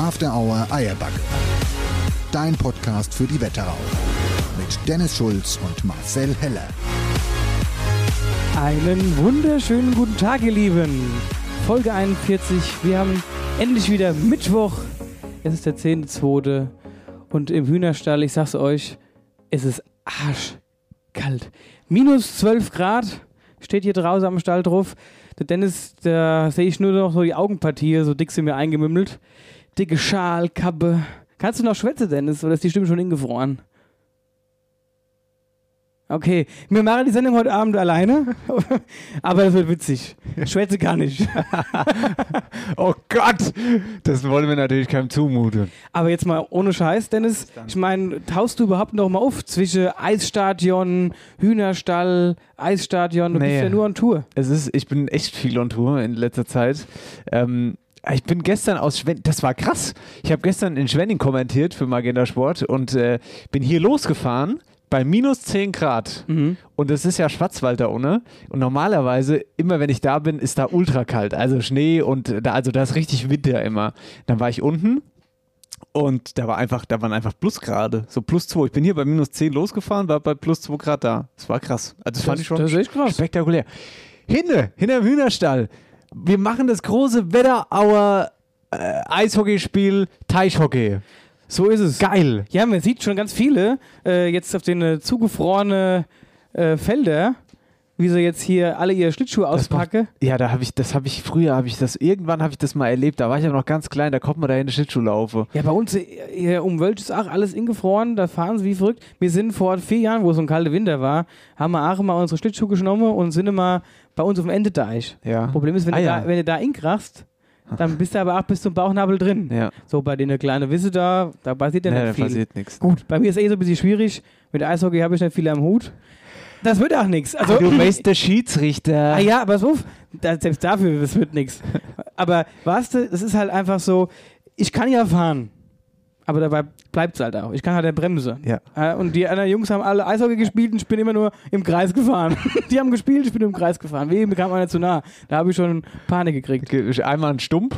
After Hour Eierbacke. Dein Podcast für die Wetterau. Mit Dennis Schulz und Marcel Heller. Einen wunderschönen guten Tag, ihr Lieben. Folge 41. Wir haben endlich wieder Mittwoch. Es ist der 10.2. Und im Hühnerstall, ich sag's euch, es ist arschkalt. Minus 12 Grad steht hier draußen am Stall drauf. Der Dennis, da sehe ich nur noch so die Augenpartie, so dick sind mir eingemümmelt. Dicke Schal, Kappe. Kannst du noch schwätzen, Dennis, oder ist die Stimme schon ingefroren? Okay, wir machen die Sendung heute Abend alleine, aber das wird witzig. Schwätze gar nicht. oh Gott, das wollen wir natürlich keinem zumuten. Aber jetzt mal ohne Scheiß, Dennis. Ich meine, taust du überhaupt noch mal auf zwischen Eisstadion, Hühnerstall, Eisstadion? Du Nee. bist ja nur on Tour. Es ist, ich bin echt viel on Tour in letzter Zeit. Ähm, ich bin gestern aus Schwenning, das war krass. Ich habe gestern in Schwenning kommentiert für Magenta Sport und äh, bin hier losgefahren bei minus 10 Grad. Und es ist ja Schwarzwald da unten. Und normalerweise, immer wenn ich da bin, ist da ultra kalt. Also Schnee und da, also da ist richtig Winter immer. Dann war ich unten und da war einfach, da waren einfach Plusgrade, so plus 2. Ich bin hier bei minus 10 losgefahren, war bei plus 2 Grad da. Das war krass. Also das, fand ich schon das ist krass. spektakulär. Hinne, hinterm Hühnerstall. Wir machen das große Wetterauer äh, Eishockeyspiel Teichhockey. So ist es. Geil. Ja, man sieht schon ganz viele äh, jetzt auf den äh, zugefrorene äh, Felder, wie sie jetzt hier alle ihre Schlittschuhe auspacken. Ja, da habe ich, das habe ich früher, habe ich das, irgendwann habe ich das mal erlebt. Da war ich ja noch ganz klein, da kommt man da in die Schlittschuh laufen. Ja, bei uns äh, hier um auch alles ingefroren, da fahren sie wie verrückt. Wir sind vor vier Jahren, wo es so ein kalter Winter war, haben wir auch mal unsere Schlittschuhe genommen und sind immer bei uns auf dem Endedeich. Ja. Problem ist, wenn, Ah, du, ja. da, wenn du da inkrachst, dann bist du aber auch bis zum Bauchnabel drin. Ja, So, bei den kleinen Wisse da, da passiert ja nee, nicht da viel. passiert nichts. Gut, bei mir ist eh so ein bisschen schwierig. Mit Eishockey habe ich nicht viel am Hut. Das wird auch nichts. Also, du bist der Schiedsrichter. Ah ja, aber so, selbst dafür, das wird nichts. Aber weißt du, es ist halt einfach so, ich kann ja fahren, aber dabei bleibt es halt auch. Ich kann halt der Bremse. Ja. Äh, Und die anderen Jungs haben alle Eishockey gespielt und ich bin immer nur im Kreis gefahren. die haben gespielt, ich bin im Kreis gefahren. Wem kam einer zu nah? Da habe ich schon Panik gekriegt. Ge- Einmal ein Stump.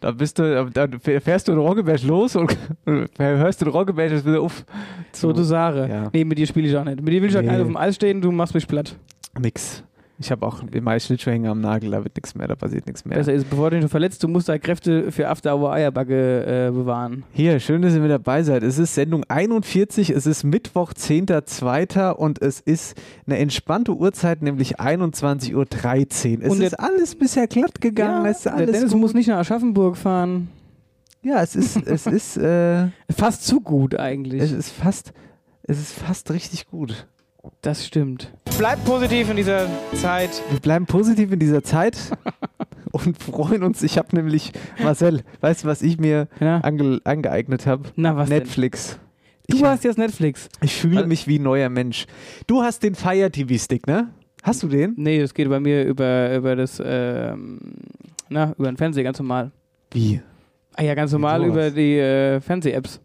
Da bist du, dann fährst du in Roggeberg los und hörst du in Roggeberg das wieder auf. So, du Sare. Ja. Nee, mit dir spiele ich auch nicht. Mit dir will ich auch Nee. gar nicht auf dem Eis stehen, du machst mich platt. Nix. Ich habe auch immer Schlittschuhe hängen am Nagel, da wird nichts mehr, da passiert nichts mehr. Besser ist, bevor du dich verletzt, du musst da Kräfte für After Hour Eierbacke äh, bewahren. Hier, schön, dass ihr mit dabei seid. Es ist Sendung 41, es ist Mittwoch, 10.02. und es ist eine entspannte Uhrzeit, nämlich 21.13 Uhr. Es Und der- ist alles bisher glatt gegangen. es ist der alles Dennis gut. muss nicht nach Aschaffenburg fahren. Ja, es ist, es ist, äh, Fast zu gut eigentlich. es ist fast, es ist fast richtig gut. Das stimmt. Bleibt positiv in dieser Zeit. Wir bleiben positiv in dieser Zeit und freuen uns. Ich habe nämlich, Marcel, weißt du, was ich mir Ja. ange angeeignet habe? Na, was denn? Netflix. Du Ich- hast jetzt Netflix. Ich fühle mich wie ein neuer Mensch. Du hast den Fire TV Stick, ne? Hast du den? Nee, das geht bei mir über, über das, ähm, na, über den Fernseher ganz normal. Wie? Ah ja, ganz normal über die äh, Fernseh-Apps.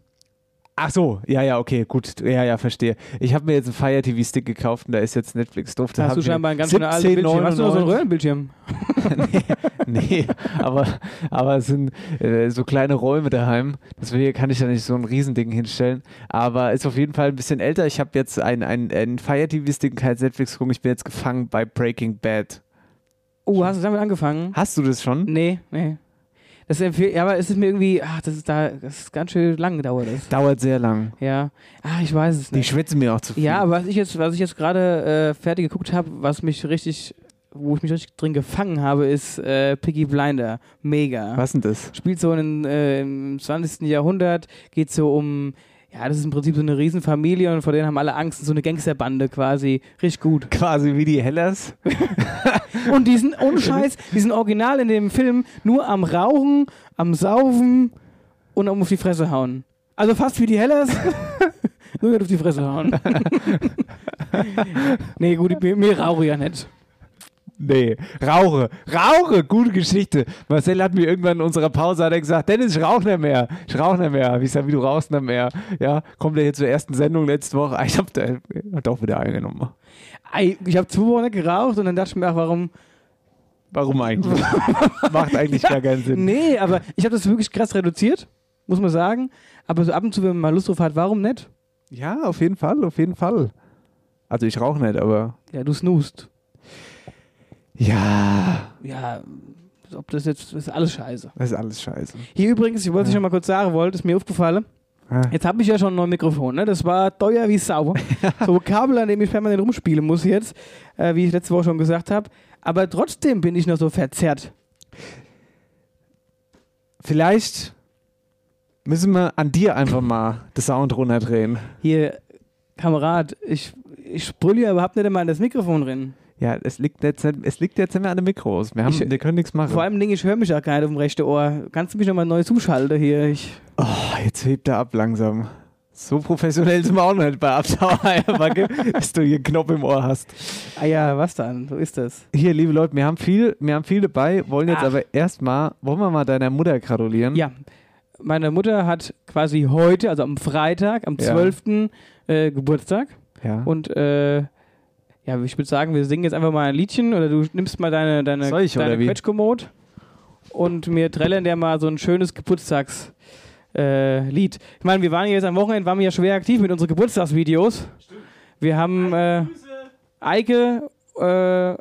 Ach so, ja, ja, okay, gut. Ja, ja, verstehe. Ich habe mir jetzt einen Fire TV Stick gekauft und da ist jetzt Netflix drauf. Da hast du scheinbar ein ganz schön altes Bildschirm. Hast du noch so einen 17,99. Röhrenbildschirm? nee, aber, aber es sind äh, so kleine Räume daheim. Deswegen kann ich da nicht so ein Riesending hinstellen. Aber ist auf jeden Fall ein bisschen älter. Ich habe jetzt einen ein Fire TV Stick, kein Netflix gucken. Ich bin jetzt gefangen bei Breaking Bad. Oh, hast du damit angefangen? Hast du das schon? Nee, nee. Das empfehle ja, aber es ist mir irgendwie, ach, das ist da, das ist ganz schön lang dauert das. Dauert sehr lang. Ja. Ach, ich weiß es Die nicht. schwätzen mir auch zu viel. Ja, aber was ich jetzt, was ich jetzt gerade äh, fertig geguckt habe, was mich richtig, wo ich mich richtig drin gefangen habe, ist äh, Piggy Blinder. Mega. Was denn das? Spielt so in, äh, im 20. Jahrhundert, geht so um, ja, das ist im Prinzip so eine Riesenfamilie und vor denen haben alle Angst, so eine Gangsterbande quasi. Richtig gut. Quasi wie die Hellers. Und die sind, ohne Scheiß, die sind original in dem Film nur am Rauchen, am Saufen und am auf die Fresse hauen. Also fast wie die Hellers, nur nicht auf die Fresse hauen. nee, gut, mir, mir rauche ja nicht. Nee, rauche. Rauche, gute Geschichte. Marcel hat mir irgendwann in unserer Pause hat er gesagt, Dennis, ich rauche nicht mehr. Ich rauche nicht mehr. Hab ich gesagt, wie du rauchst nicht mehr. Ja, kommt er hier zur ersten Sendung letzte Woche. Ich hab da doch wieder eingenommen. Ich habe zwei Wochen nicht geraucht und dann dachte ich mir, ach, warum? Warum eigentlich? Macht eigentlich gar keinen Sinn. Nee, aber ich habe das wirklich krass reduziert, muss man sagen. Aber so ab und zu, wenn man mal Lust drauf hat, warum nicht? Ja, auf jeden Fall, auf jeden Fall. Also ich rauche nicht, aber Ja, du snoost. Ja, Ja, ob das jetzt, das ist alles scheiße. das ist alles scheiße. Hier übrigens, ich wollte es Ja. noch mal kurz sagen, wollte, ist mir aufgefallen. Ja. Jetzt habe ich ja schon ein neues Mikrofon, ne? Das war teuer wie Sau. so Kabel, an dem ich permanent rumspielen muss jetzt, äh, wie ich letzte Woche schon gesagt habe. Aber trotzdem bin ich noch so verzerrt. Vielleicht müssen wir an dir einfach mal den Sound runterdrehen. Hier, Kamerad, ich, ich brülle ja überhaupt nicht immer in das Mikrofon drin. Ja, es liegt jetzt, es liegt jetzt mehr an den Mikros. Wir, haben, Ich- wir können nichts machen. Vor allem, ich höre mich auch gar nicht auf dem rechten Ohr. Kannst du mich noch mal neu zuschalten hier? Ich, Oh, jetzt hebt er ab langsam. So professionell sind wir auch noch nicht bei Abtauer, dass du hier einen Knopf im Ohr hast. ah ja, was dann? So ist das. Hier, liebe Leute, wir haben viel, wir haben viel dabei, wollen jetzt Ach. aber erstmal, wollen wir mal deiner Mutter gratulieren? Ja, meine Mutter hat quasi heute, also am Freitag, am Ja. 12. Äh, Geburtstag. ja. Und äh, ja, ich würde sagen, wir singen jetzt einfach mal ein Liedchen oder du nimmst mal deine, deine, Soll ich, oder deine wie? Quetschkommode und mir trällern der mal so ein schönes Geburtstagslied. Äh, Lied. ich meine, wir waren jetzt am Wochenende, waren wir ja schwer aktiv mit unseren Geburtstagsvideos. Wir haben äh, Eike, äh,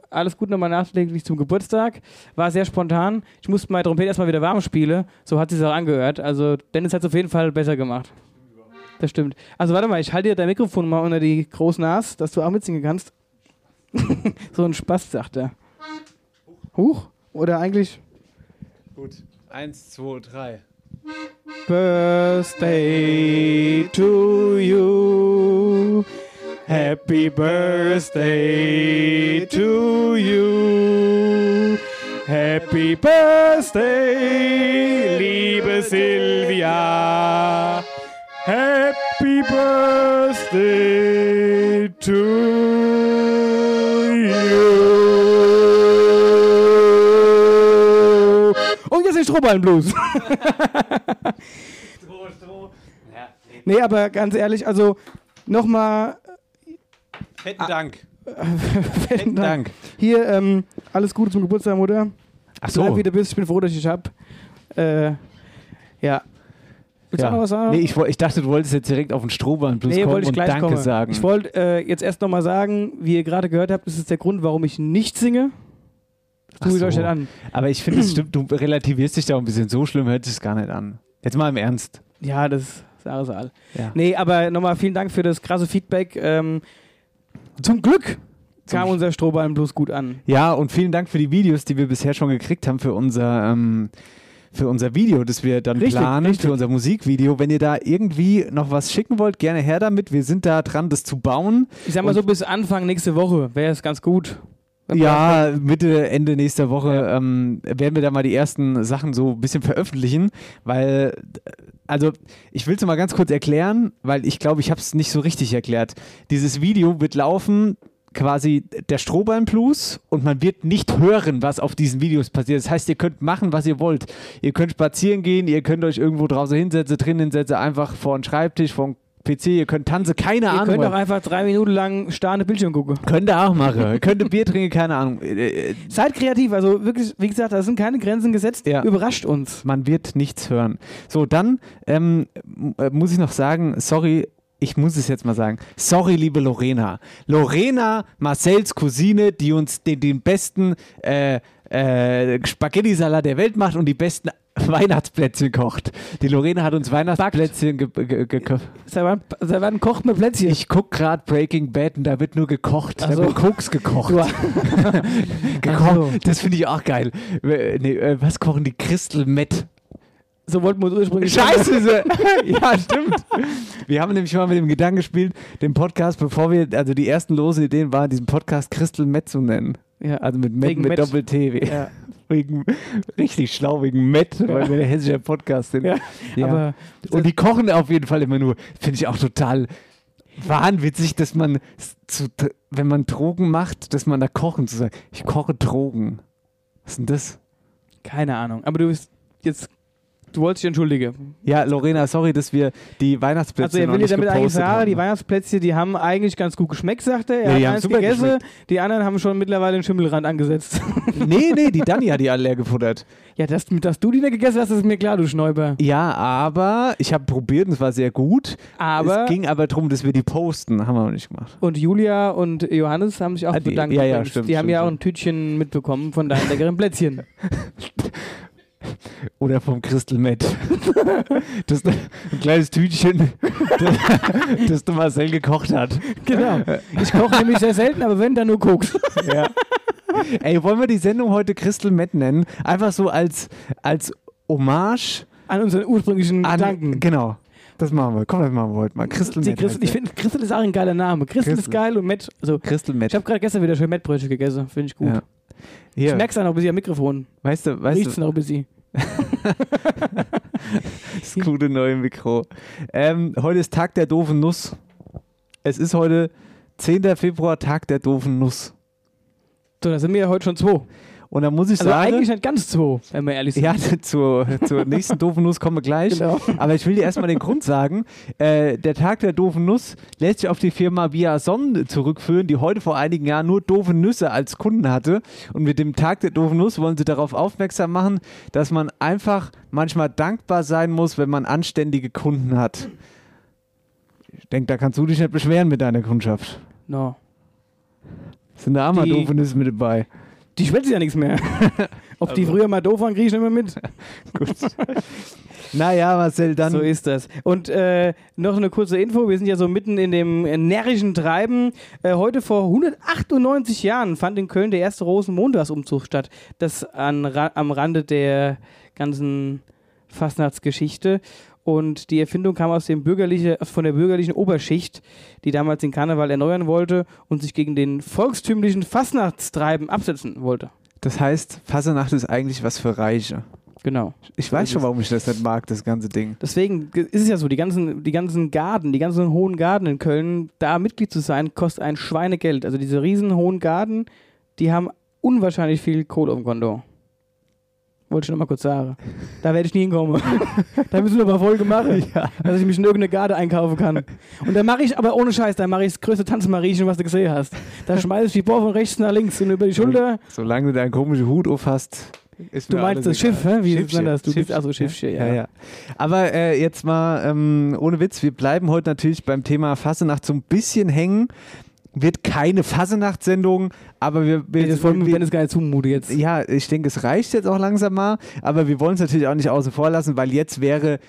alles gut nochmal nachträglich zum Geburtstag. War sehr spontan. Ich musste meine Trompete erstmal wieder warm spielen. So hat sie es auch angehört. Also Dennis hat es auf jeden Fall besser gemacht. Das stimmt. Also warte mal, ich halte dir dein Mikrofon mal unter die große Nase, dass du auch mitsingen kannst. so ein Spaß, sagt er. Huch? Oder eigentlich Gut. Eins, zwei, drei. Birthday to you. Happy birthday to you. Happy birthday, liebe Silvia. Happy birthday to you. Und jetzt den Strohballenblues. Nee, aber ganz ehrlich, also nochmal Fetten Dank. fetten Dank. Dank. Hier, ähm, alles Gute zum Geburtstag, Mutter. Ach Bleib wie du bist, ich bin froh, dass ich dich hab. Äh, ja. Willst du Ja. auch noch was sagen? Nee, ich, ich dachte, du wolltest jetzt direkt auf den Strohballenblues Nee, kommen wollte ich und gleich Danke kommen. sagen. Ich wollte äh, jetzt erst nochmal sagen, wie ihr gerade gehört habt, das ist der Grund, warum ich nicht singe. Das tue ich euch so. nicht an. Aber ich finde, es stimmt, du relativierst dich da auch ein bisschen. So schlimm hört sich es gar nicht an. Jetzt mal im Ernst. Ja, das ist Saal. Ja. Nee, aber nochmal vielen Dank für das krasse Feedback. Ähm, zum Glück kam unser Strohballenblues gut an. Ja, und vielen Dank für die Videos, die wir bisher schon gekriegt haben für unser, ähm, für unser Video, das wir dann Richtig, planen, richtig. für unser Musikvideo. Wenn ihr da irgendwie noch was schicken wollt, gerne her damit. Wir sind da dran, das zu bauen. Ich sag mal Und- so, bis Anfang nächste Woche wäre es ganz gut. Ja, Mitte, Ende nächster Woche ähm, werden wir da mal die ersten Sachen so ein bisschen veröffentlichen, weil, also ich will es mal ganz kurz erklären, weil ich glaube, ich habe es nicht so richtig erklärt. Dieses Video wird laufen quasi der Strohballenblues und man wird nicht hören, was auf diesen Videos passiert. Das heißt, ihr könnt machen, was ihr wollt. Ihr könnt spazieren gehen, ihr könnt euch irgendwo draußen hinsetzen, drinnen hinsetzen, einfach vor den Schreibtisch, vor den PC, ihr könnt tanzen, keine Ihr Ahnung. könnt was- auch einfach drei Minuten lang starrende Bildschirm gucken. Könnt ihr auch machen. Könnt ihr Bier trinken, keine Ahnung. Seid kreativ, also wirklich, wie gesagt, da sind keine Grenzen gesetzt. Ja. Überrascht uns. Man wird nichts hören. So, dann ähm, äh, muss ich noch sagen, sorry, ich muss es jetzt mal sagen. Sorry, liebe Lorena. Lorena, Marcells Cousine, die uns den, den besten äh, äh, Spaghetti-Salat der Welt macht und die besten Weihnachtsplätzchen kocht. Die Lorena hat uns Weihnachtsplätzchen ge ge ge Seit wann, seit wann kocht man Plätzchen? Ich guck gerade Breaking Bad und da wird nur gekocht. Da so. wird Koks gekocht. Gekocht. So. Das finde ich auch geil. Äh, Nee, äh, was kochen die Crystal Met? so wollten wir uns ursprünglich. Scheiße! ja, stimmt. Wir haben nämlich mal mit dem Gedanken gespielt, den Podcast, bevor wir, also die ersten lose Ideen waren, diesen Podcast Crystal Met zu nennen. Ja. Also mit Met mit. Doppel-T. Ja. Wegen, richtig schlau, wegen Met, weil wir der hessische Podcast sind. Ja. Ja. Aber Und die kochen auf jeden Fall immer nur. Finde ich auch total wahnwitzig, dass man, zu, wenn man Drogen macht, dass man da kochen zu sagen. Ich koche Drogen. Was ist denn das? keine Ahnung. Aber du bist jetzt. Du wolltest dich entschuldigen. Ja, Lorena, sorry, dass wir die Weihnachtsplätze Also er will dir damit eigentlich sagen, die haben. Weihnachtsplätzchen, die haben eigentlich ganz gut geschmeckt, sagt er. Er Ja, die hat haben eins super gegessen, geschmeckt. die anderen haben schon mittlerweile den Schimmelrand angesetzt. Nee, nee, die Dani hat die alle leer gefuttert. ja, dass, dass du die nicht gegessen hast, ist mir klar, du Schnäuber. Ja, aber ich habe probiert und es war sehr gut. Aber es ging aber darum, dass wir die posten. Haben wir noch nicht gemacht. und Julia und Johannes haben sich auch Ah, die- bedankt. ja, ja, stimmt, Die haben stimmt, ja auch ein Tütchen mitbekommen von deinen leckeren Plätzchen. Oder vom Crystal Met. das ist ein kleines Tütchen, das, das der Marcel gekocht hat. genau. Ich koche nämlich sehr selten, aber wenn, dann nur Koks. Ja. Ey, wollen wir die Sendung heute Crystal Met nennen? Einfach so als, als Hommage An unseren ursprünglichen an. Gedanken. Genau. Das machen wir. Komm, das machen wir heute mal. Crystal Die Met. Christel, ich finde, Christel ist auch ein geiler Name. Christel ist geil und Met. Also, Crystal Met. ich habe gerade gestern wieder schön Mettbrötchen gegessen. Finde ich gut. Ja. Ich merke es auch noch ein bisschen am Mikrofon. weißt du, weißt Riecht's du, noch ein bisschen. Das gute neue Mikro. Ähm, heute ist Tag der doofen Nuss. Es ist heute 10. Februar, Tag der doofen Nuss. So, da sind wir ja heute schon zwei. Und da muss ich Also sagen, eigentlich nicht ganz zwei, wenn wir ehrlich sind. ja, zur, zur nächsten doofen Nuss kommen wir gleich. Genau. Aber ich will dir erstmal den Grund sagen. Äh, der Tag der doofen Nuss lässt sich auf die Firma Viason zurückführen, die heute vor einigen Jahren nur doofe Nüsse als Kunden hatte. Und mit dem Tag der doofen Nuss wollen sie darauf aufmerksam machen, dass man einfach manchmal dankbar sein muss, wenn man anständige Kunden hat. Ich denke, da kannst du dich nicht beschweren mit deiner Kundschaft. No. Sind da auch mal doofe Nüsse mit dabei. Die schwätzen ja nichts mehr. Ob die früher mal doof waren, kriege ich mehr mit. Gut. naja, Marcel, dann. so ist das. Und äh, noch eine kurze Info: Wir sind ja so mitten in dem närrischen Treiben. Äh, heute vor 198 Jahren fand in Köln der erste Rosenmontagsumzug statt. Das an, am Rande der ganzen Fastnachtsgeschichte. Und die Erfindung kam aus dem bürgerliche, von der bürgerlichen Oberschicht, die damals den Karneval erneuern wollte und sich gegen den volkstümlichen Fastnachtstreiben absetzen wollte. Das heißt, Fasernacht ist eigentlich was für Reiche. Genau. Ich weiß schon, warum ich das nicht mag, das ganze Ding. Deswegen ist es ja so, die ganzen, die ganzen Garden, die ganzen hohen Garden in Köln, da Mitglied zu sein, kostet ein Schweinegeld. Also diese riesen hohen Garden, die haben unwahrscheinlich viel Kohle auf dem Konto. Wollte ich noch mal kurz sagen. Da werde ich nie hinkommen. da müssen wir aber Folge machen, dass ich mich in irgendeine Garde einkaufen kann. Und da mache ich, aber ohne Scheiß, da mache ich das größte Tanzmariechen, was du gesehen hast. Da schmeiße ich die Bohr von rechts nach links und über die Schulter. Solange du deinen komischen Hut auf hast, ist Du meinst das Schiff, egal. hä? Wie nennt das? Du bist Schiffchen. also Schiffchen, ja. ja. ja. Aber äh, jetzt mal ähm, ohne Witz, wir bleiben heute natürlich beim Thema Fassenacht so ein bisschen hängen. Wird keine Fassenacht-Sendung, aber wir, wir, das wollen wir wir Dennis gar nicht zumute jetzt. ja, ich denke, es reicht jetzt auch langsam mal, aber wir wollen es natürlich auch nicht außen vor lassen, weil jetzt wäre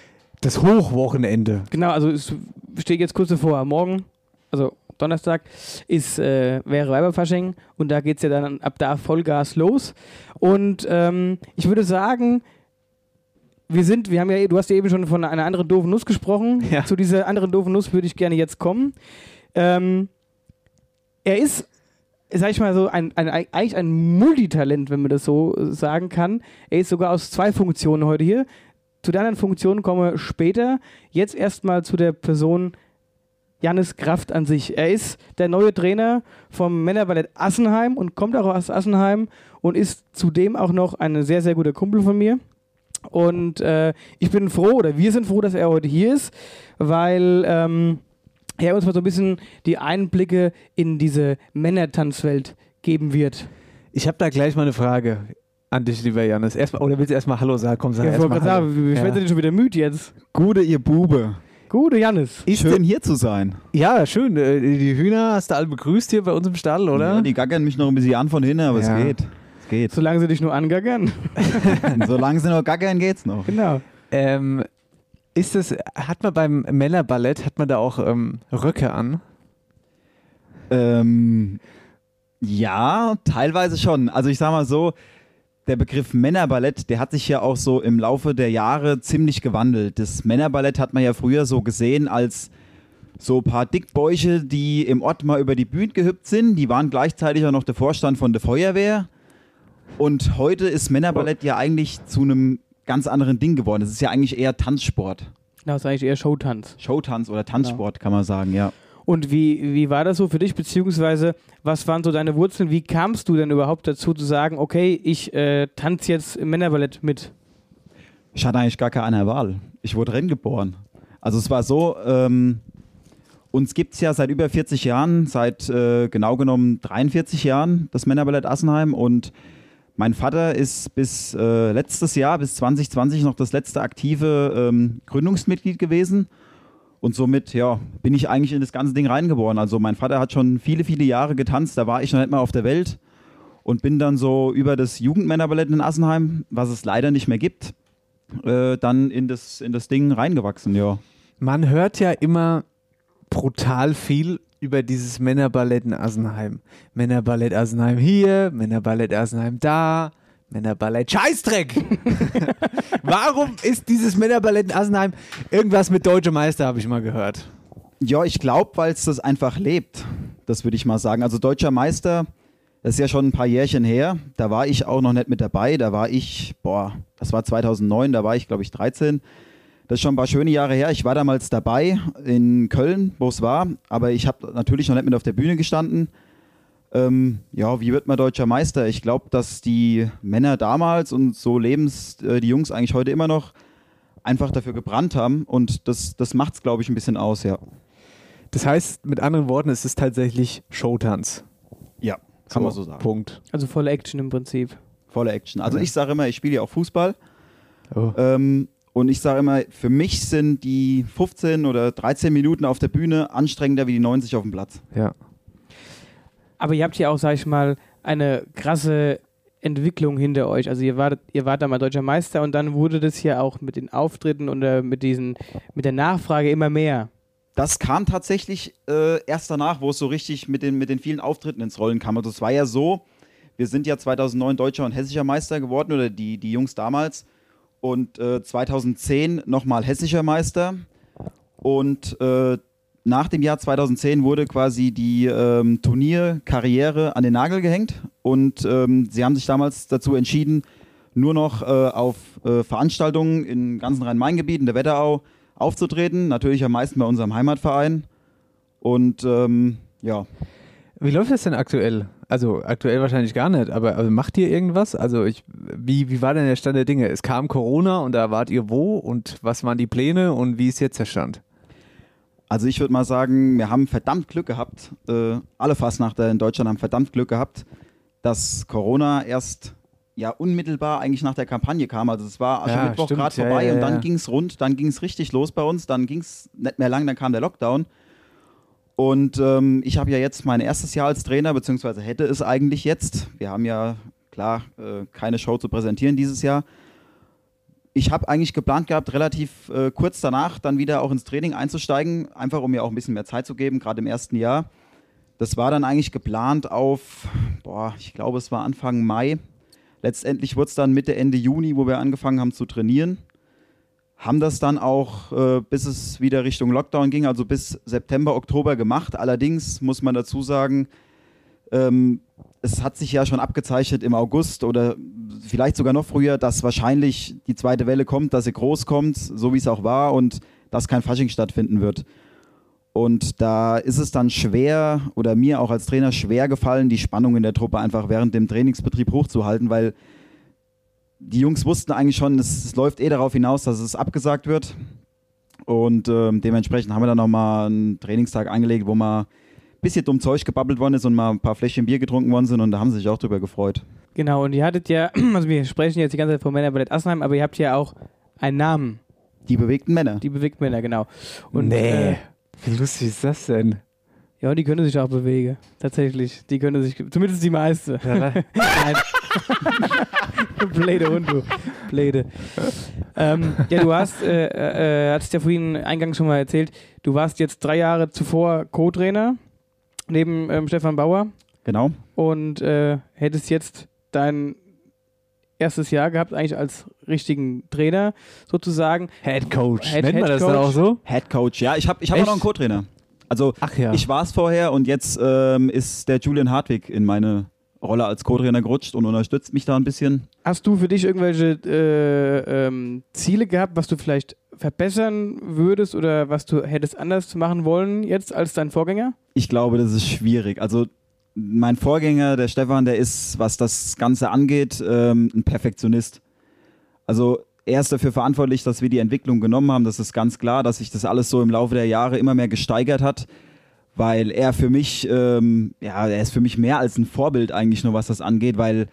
das Hochwochenende. Genau, also es steht jetzt kurz davor. Morgen, also Donnerstag, ist, äh, wäre Weiberfasching und da geht es ja dann ab da Vollgas los. Und ähm, ich würde sagen, wir sind, wir haben ja, du hast ja eben schon von einer anderen doofen Nuss gesprochen. Ja. Zu dieser anderen doofen Nuss würde ich gerne jetzt kommen. Ähm, er ist, sag ich mal so, ein, ein, eigentlich ein Multitalent, wenn man das so sagen kann. Er ist sogar aus zwei Funktionen heute hier. Zu der anderen Funktion komme später. Jetzt erstmal zu der Person Jannis Kraft an sich. Er ist der neue Trainer vom Männerballett Assenheim und kommt auch aus Assenheim und ist zudem auch noch ein sehr, sehr guter Kumpel von mir. Und äh, ich bin froh, oder wir sind froh, dass er heute hier ist, weil ähm, er uns mal so ein bisschen die Einblicke in diese Männertanzwelt geben wird. Ich habe da gleich mal eine Frage an dich, lieber Janis. Erstmal, oder willst du erstmal Hallo sagen? Komm, sag Ja, ich wollte gerade sagen, ich Ja. werde denn schon wieder müde jetzt. Gute, ihr Bube. Gute Jannis. Ist Schön. denn hier zu sein? Ja, schön. Äh, Die Hühner hast du alle begrüßt hier bei uns im Stall, oder? Ja, die gackern mich noch ein bisschen an von hinten, aber Ja. es geht. Es geht. Solange sie dich nur angackern. Solange sie nur gackern, geht's noch. genau. Ähm, ist es, hat man beim Männerballett, hat man da auch ähm, Röcke an? Ähm, ja, teilweise schon. Also ich sag mal so, der Begriff Männerballett, der hat sich ja auch so im Laufe der Jahre ziemlich gewandelt. Das Männerballett hat man ja früher so gesehen als so ein paar Dickbäuche, die im Ort mal über die Bühne gehüpft sind. Die waren gleichzeitig auch noch der Vorstand von der Feuerwehr. Und heute ist Männerballett ja eigentlich zu einem ganz anderen Ding geworden. Es ist ja eigentlich eher Tanzsport. Genau, ist eigentlich eher Showtanz. Showtanz oder Tanzsport, kann man sagen, ja. Und wie, wie war das so für dich, beziehungsweise was waren so deine Wurzeln? Wie kamst du denn überhaupt dazu zu sagen, okay, ich äh, tanze jetzt im Männerballett mit? Ich hatte eigentlich gar keine Wahl. Ich wurde renngeboren. Also es war so, ähm, uns gibt es ja seit über 40 Jahren, seit äh, genau genommen 43 Jahren, das Männerballett Assenheim. Und mein Vater ist bis äh, letztes Jahr, bis 2020 noch das letzte aktive ähm, Gründungsmitglied gewesen. Und somit, ja, bin ich eigentlich in das ganze Ding reingeboren. Also mein Vater hat schon viele, viele Jahre getanzt, da war ich noch nicht mal auf der Welt. Und bin dann so über das Jugendmännerballett in Assenheim, was es leider nicht mehr gibt, äh, dann in das, in das Ding reingewachsen, ja. Man hört ja immer brutal viel über dieses Männerballett in Assenheim. Männerballett Assenheim hier, Männerballett Assenheim da, Männerballett Scheißdreck. Warum ist dieses Männerballett in Assenheim irgendwas mit Deutsche Meister, habe ich mal gehört. Ja, ich glaube, weil es das einfach lebt. Das würde ich mal sagen. Also deutscher Meister, das ist ja schon ein paar Jährchen her. Da war ich auch noch nicht mit dabei. Da war ich, boah, das war 2009, da war ich, glaube ich, 13. Das ist schon ein paar schöne Jahre her. Ich war damals dabei in Köln, wo es war. Aber ich habe natürlich noch nicht mit auf der Bühne gestanden. Ähm, ja, wie wird man deutscher Meister? Ich glaube, dass die Männer damals und so lebens äh, die Jungs eigentlich heute immer noch einfach dafür gebrannt haben. Und das, das macht es, glaube ich, ein bisschen aus, ja. Das heißt, mit anderen Worten, es ist tatsächlich Showtanz. Ja, kann man so sagen. Punkt. Also volle Action im Prinzip. Volle Action. Also ich sage immer, ich spiele ja auch Fußball. Oh. Ähm, und ich sage immer, für mich sind die 15 oder 13 Minuten auf der Bühne anstrengender wie die 90 auf dem Platz. Ja. Aber ihr habt hier auch, sag ich mal, eine krasse Entwicklung hinter euch. Also ihr wart, ihr wart da mal deutscher Meister und dann wurde das hier auch mit den Auftritten und äh, mit diesen, mit der Nachfrage immer mehr. Das kam tatsächlich äh, erst danach, wo es so richtig mit den, mit den vielen Auftritten ins Rollen kam. Also es war ja so, wir sind ja 2009 deutscher und hessischer Meister geworden oder die, die Jungs damals und äh, 2010 nochmal hessischer Meister und äh, nach dem Jahr 2010 wurde quasi die ähm, Turnierkarriere an den Nagel gehängt und ähm, sie haben sich damals dazu entschieden, nur noch äh, auf äh, Veranstaltungen im ganzen Rhein-Main-Gebiet, in der Wetterau, aufzutreten. Natürlich am meisten bei unserem Heimatverein. Und ähm, ja, Wie läuft das denn aktuell? Also aktuell wahrscheinlich gar nicht, aber also macht ihr irgendwas? Also ich, wie, wie war denn der Stand der Dinge? Es kam Corona und da wart ihr wo und was waren die Pläne und wie ist jetzt der Stand? Also ich würde mal sagen, wir haben verdammt Glück gehabt. Äh, alle Fastnachter in Deutschland haben verdammt Glück gehabt, dass Corona erst ja unmittelbar eigentlich nach der Kampagne kam. Also es war Ja, Aschermittwoch stimmt. gerade Ja, vorbei ja, und dann ja. ging es rund, dann ging es richtig los bei uns, dann ging es nicht mehr lang, dann kam der Lockdown. Und ähm, ich habe ja jetzt mein erstes Jahr als Trainer, beziehungsweise hätte es eigentlich jetzt. Wir haben ja, klar, äh, keine Show zu präsentieren dieses Jahr. Ich habe eigentlich geplant gehabt, relativ äh, kurz danach dann wieder auch ins Training einzusteigen, einfach um mir auch ein bisschen mehr Zeit zu geben, gerade im ersten Jahr. Das war dann eigentlich geplant auf, boah, ich glaube, es war Anfang Mai. Letztendlich wurde es dann Mitte, Ende Juni, wo wir angefangen haben zu trainieren. Haben das dann auch, äh, bis es wieder Richtung Lockdown ging, also bis September, Oktober gemacht. Allerdings muss man dazu sagen, ähm, es hat sich ja schon abgezeichnet im August oder vielleicht sogar noch früher, dass wahrscheinlich die zweite Welle kommt, dass sie groß kommt, so wie es auch war und dass kein Fasching stattfinden wird. Und da ist es dann schwer oder mir auch als Trainer schwer gefallen, die Spannung in der Truppe einfach während dem Trainingsbetrieb hochzuhalten, weil die Jungs wussten eigentlich schon, es, es läuft eh darauf hinaus, dass es abgesagt wird. Und ähm, dementsprechend haben wir dann nochmal einen Trainingstag angelegt, wo mal ein bisschen dumm Zeug gebabbelt worden ist und mal ein paar Fläschchen Bier getrunken worden sind und da haben sie sich auch drüber gefreut. Genau, und ihr hattet ja, also wir sprechen jetzt die ganze Zeit vom Männerballett Assenheim, aber ihr habt ja auch einen Namen, Die bewegten Männer. die bewegt Männer, genau. Und, nee. Äh, wie lustig ist das denn? ja, die können sich auch bewegen, tatsächlich. Die können sich, zumindest die meiste. Nein, Blöde Hund, du. Blöde. ähm, ja, du hast, äh, äh, hattest ja vorhin eingangs schon mal erzählt, du warst jetzt drei Jahre zuvor Co-Trainer neben ähm, Stefan Bauer Genau. und äh, hättest jetzt dein erstes Jahr gehabt, eigentlich als richtigen Trainer sozusagen. Head Coach. Head- Nennt man Head das dann Coach. auch so? Head Coach. Ja, ich habe ich hab noch einen Co-Trainer. Also Ach ja. ich war es vorher und jetzt ähm, ist der Julian Hartwig in meine Rolle als Co-Trainer gerutscht und unterstützt mich da ein bisschen. Hast du für dich irgendwelche äh, ähm, Ziele gehabt, was du vielleicht verbessern würdest oder was du hättest anders machen wollen jetzt als dein Vorgänger? Ich glaube, das ist schwierig. Also mein Vorgänger, der Stefan, der ist, was das Ganze angeht, ähm, ein Perfektionist. Also er ist dafür verantwortlich, dass wir die Entwicklung genommen haben. Das ist ganz klar, dass sich das alles so im Laufe der Jahre immer mehr gesteigert hat, weil er für mich, ähm, ja, er ist für mich mehr als ein Vorbild eigentlich nur, was das angeht, weil,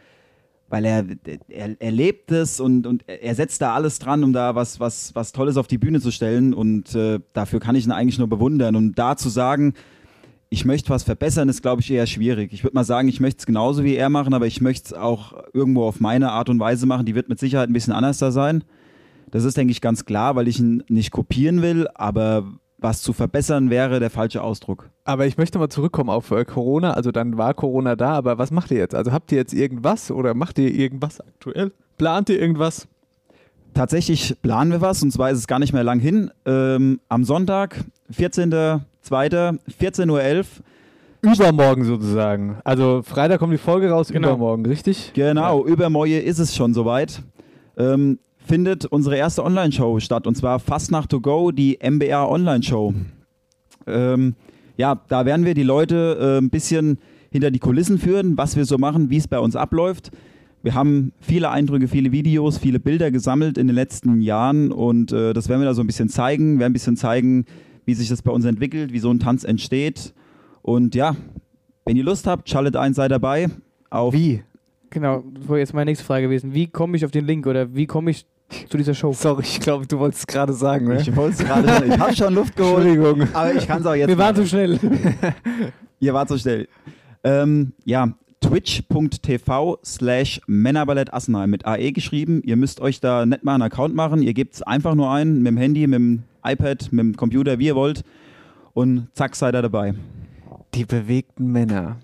weil er, er, er lebt es und, und er setzt da alles dran, um da was, was, was Tolles auf die Bühne zu stellen und äh, dafür kann ich ihn eigentlich nur bewundern. Und da zu sagen, ich möchte was verbessern, ist, glaube ich, eher schwierig. Ich würde mal sagen, ich möchte es genauso wie er machen, aber ich möchte es auch irgendwo auf meine Art und Weise machen. Die wird mit Sicherheit ein bisschen anders da sein. Das ist, denke ich, ganz klar, weil ich ihn nicht kopieren will, aber was zu verbessern wäre der falsche Ausdruck. Aber ich möchte mal zurückkommen auf äh, Corona. Also dann war Corona da, aber was macht ihr jetzt? Also habt ihr jetzt irgendwas oder macht ihr irgendwas aktuell? Plant ihr irgendwas? Tatsächlich planen wir was und zwar ist es gar nicht mehr lang hin. Ähm, am Sonntag, 14.02., 14.11 Uhr, Übermorgen sozusagen. Also Freitag kommt die Folge raus, Genau. übermorgen, richtig? Genau, übermorgen ist es schon soweit. Ähm, findet unsere erste Online-Show statt und zwar Fastnacht to Go, die MBR Online-Show. Ähm, ja, da werden wir die Leute äh, ein bisschen hinter die Kulissen führen, was wir so machen, wie es bei uns abläuft. Wir haben viele Eindrücke, viele Videos, viele Bilder gesammelt in den letzten Jahren und äh, das werden wir da so ein bisschen zeigen. Wir werden ein bisschen zeigen, wie sich das bei uns entwickelt, wie so ein Tanz entsteht. Und ja, wenn ihr Lust habt, schaltet ein, seid dabei. Auf Wie? Genau, das wäre jetzt meine nächste Frage gewesen. Wie komme ich auf den Link oder wie komme ich zu dieser Show? Sorry, ich glaube, du wolltest es gerade sagen, ne? Ich wollte es gerade, ich habe schon Luft geholt, Entschuldigung. aber ich kann es auch jetzt. Wir waren zu schnell. Ihr wart so schnell. Ähm, ja, twitch.tv slash Männerballett Assenheim mit AE geschrieben. Ihr müsst euch da nicht mal einen Account machen. Ihr gebt es einfach nur ein, mit dem Handy, mit dem iPad, mit dem Computer, wie ihr wollt. Und zack, seid ihr dabei. Die bewegten Männer.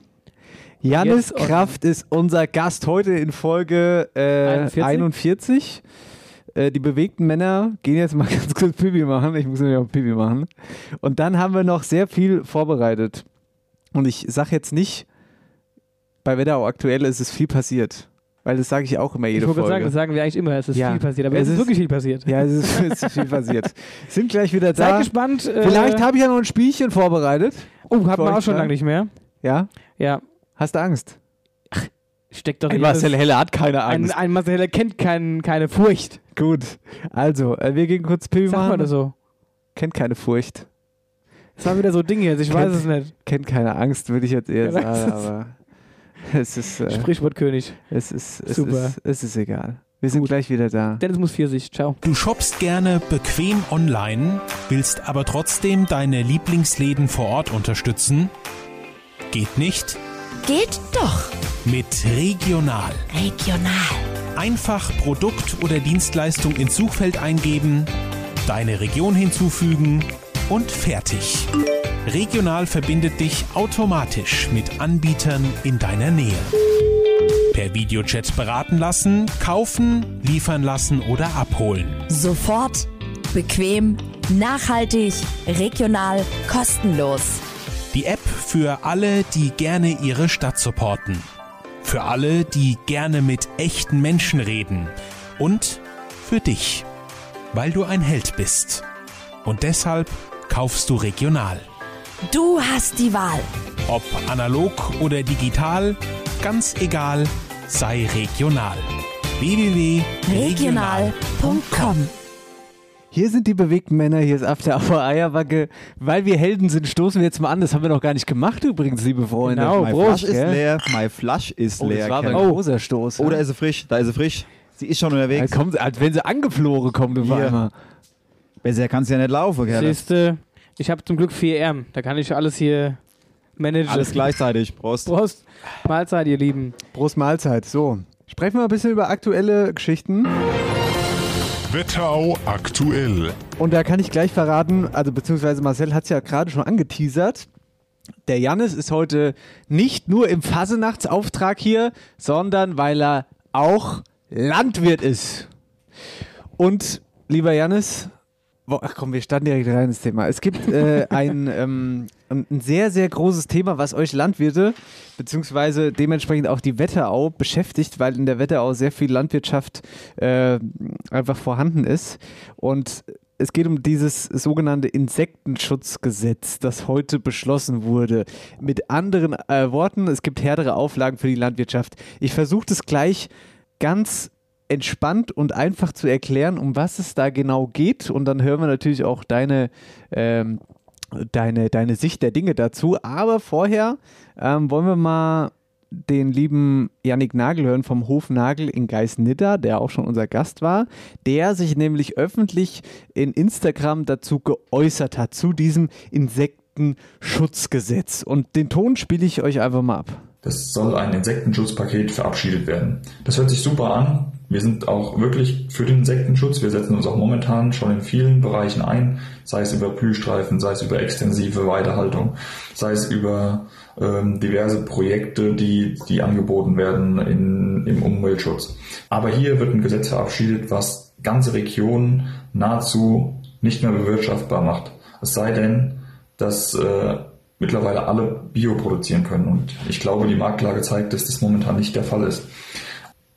Janis Kraft ist unser Gast heute in Folge äh, 41. 41. Äh, die bewegten Männer gehen jetzt mal ganz kurz Pipi machen. Ich muss nämlich auch Pipi machen. Und dann haben wir noch sehr viel vorbereitet. Und ich sage jetzt nicht, bei Wetterau aktuell ist es viel passiert. Weil das sage ich auch immer Ich jede gerade Folge. sagen, das sagen wir eigentlich immer, es ist Ja. viel passiert. Aber Es es ist wirklich viel passiert. ja, es ist, es ist viel passiert. Sind gleich wieder Seid da. gespannt. Äh, Vielleicht habe ich ja noch ein Spielchen vorbereitet. Oh, hatten wir auch schon lange nicht mehr. Ja? Ja, Hast du Angst? Steckt doch Ein in Marcel Heller hat keine Ein, Angst. ein Marcel Heller kennt kein, keine Furcht. Gut. Also, äh, wir gehen kurz Pipi Sag mal machen. das so. Kennt keine Furcht. Das war wieder so Ding jetzt, ich weiß es nicht. Kennt keine Angst, würde ich jetzt eher Ja, das sagen, ist- aber es ist, äh, Sprichwortkönig. es ist, es Super. ist, es ist egal. Wir sind gleich wieder da. Dennis muss Pfirsich. Ciao. Du shoppst gerne bequem online, willst aber trotzdem deine Lieblingsläden vor Ort unterstützen? Geht nicht? Geht doch. Mit Regional. Regional. Einfach Produkt oder Dienstleistung ins Suchfeld eingeben, deine Region hinzufügen und fertig. Regional verbindet dich automatisch mit Anbietern in deiner Nähe. Per Videochat beraten lassen, kaufen, liefern lassen oder abholen. Sofort, bequem, nachhaltig, regional, kostenlos. Die App für alle, die gerne ihre Stadt supporten. Für alle, die gerne mit echten Menschen reden. Und für dich, weil du ein Held bist. Und deshalb kaufst du regional. Du hast die Wahl. Ob analog oder digital, ganz egal, sei regional. www.regional. Hier sind die bewegten Männer, hier ist After Hour Eierbacke. Weil wir Helden sind, stoßen wir jetzt mal an. Das haben wir noch gar nicht gemacht übrigens, liebe Freunde. Genau, My Prost, Flasch ist gell? leer, my Flasch ist Oh, leer. das war aber ein großer Stoß. Oder ja? ist sie frisch? Da ist sie frisch. Sie ist schon Da unterwegs. kommt, als wenn sie angeflogen kommt auf Hier. einmal. Besser kannst du ja nicht laufen, Kerl. Siehste, ich habe zum Glück vier Ärmel. Da kann ich alles hier managen. Alles gleichzeitig. Prost. Prost. Mahlzeit, ihr Lieben. Prost Mahlzeit. So, Sprechen wir ein bisschen über aktuelle Geschichten. Wetterau aktuell. Und da kann ich gleich verraten, also beziehungsweise Marcel hat es ja gerade schon angeteasert. Der Jannis ist heute nicht nur im Fasenachtsauftrag hier, sondern weil er auch Landwirt ist. Und lieber Jannis, ach komm, wir starten direkt rein ins Thema. Es gibt äh, ein, ähm, ein sehr, sehr großes Thema, was euch Landwirte, beziehungsweise dementsprechend auch die Wetterau beschäftigt, weil in der Wetterau sehr viel Landwirtschaft äh, einfach vorhanden ist. Und es geht um dieses sogenannte Insektenschutzgesetz, das heute beschlossen wurde. Mit anderen äh, Worten, es gibt härtere Auflagen für die Landwirtschaft. Ich versuche das gleich ganz entspannt und einfach zu erklären, um was es da genau geht. Und dann hören wir natürlich auch deine, ähm, deine, deine Sicht der Dinge dazu. Aber vorher ähm, wollen wir mal den lieben Yannick Nagel hören vom Hof Nagel in Geisnidda, der auch schon unser Gast war, der sich nämlich öffentlich in Instagram dazu geäußert hat, zu diesem Insektenschutzgesetz. Und den Ton spiele ich euch einfach mal ab. Es soll ein Insektenschutzpaket verabschiedet werden. Das hört sich super an. Wir sind auch wirklich für den Insektenschutz. Wir setzen uns auch momentan schon in vielen Bereichen ein, sei es über Blühstreifen, sei es über extensive Weidehaltung, sei es über ähm, diverse Projekte, die, die angeboten werden in, im Umweltschutz. Aber hier wird ein Gesetz verabschiedet, was ganze Regionen nahezu nicht mehr bewirtschaftbar macht. Es sei denn, dass äh, mittlerweile alle Bio produzieren können. Und ich glaube, die Marktlage zeigt, dass das momentan nicht der Fall ist.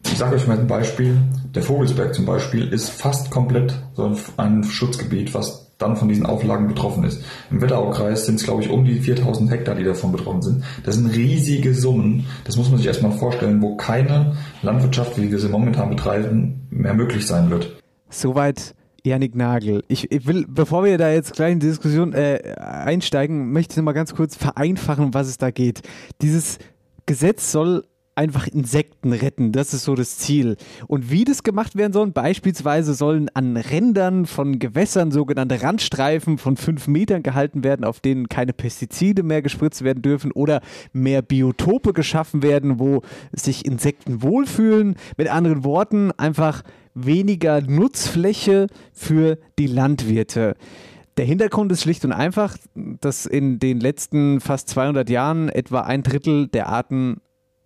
Ich sage euch mal ein Beispiel. Der Vogelsberg zum Beispiel ist fast komplett so ein Schutzgebiet, was dann von diesen Auflagen betroffen ist. Im Wetteraukreis sind es, glaube ich, um die 4000 Hektar, die davon betroffen sind. Das sind riesige Summen. Das muss man sich erstmal vorstellen, wo keine Landwirtschaft, wie wir sie momentan betreiben, mehr möglich sein wird. Soweit Janik Nagel. Ich, ich, will, bevor wir da jetzt gleich in die Diskussion äh, einsteigen, möchte ich noch mal ganz kurz vereinfachen, was es da geht. Dieses Gesetz soll einfach Insekten retten. Das ist so das Ziel. Und wie das gemacht werden soll, beispielsweise sollen an Rändern von Gewässern sogenannte Randstreifen von fünf Metern gehalten werden, auf denen keine Pestizide mehr gespritzt werden dürfen oder mehr Biotope geschaffen werden, wo sich Insekten wohlfühlen. Mit anderen Worten, einfach weniger Nutzfläche für die Landwirte. Der Hintergrund ist schlicht und einfach, dass in den letzten fast 200 Jahren etwa ein Drittel der Arten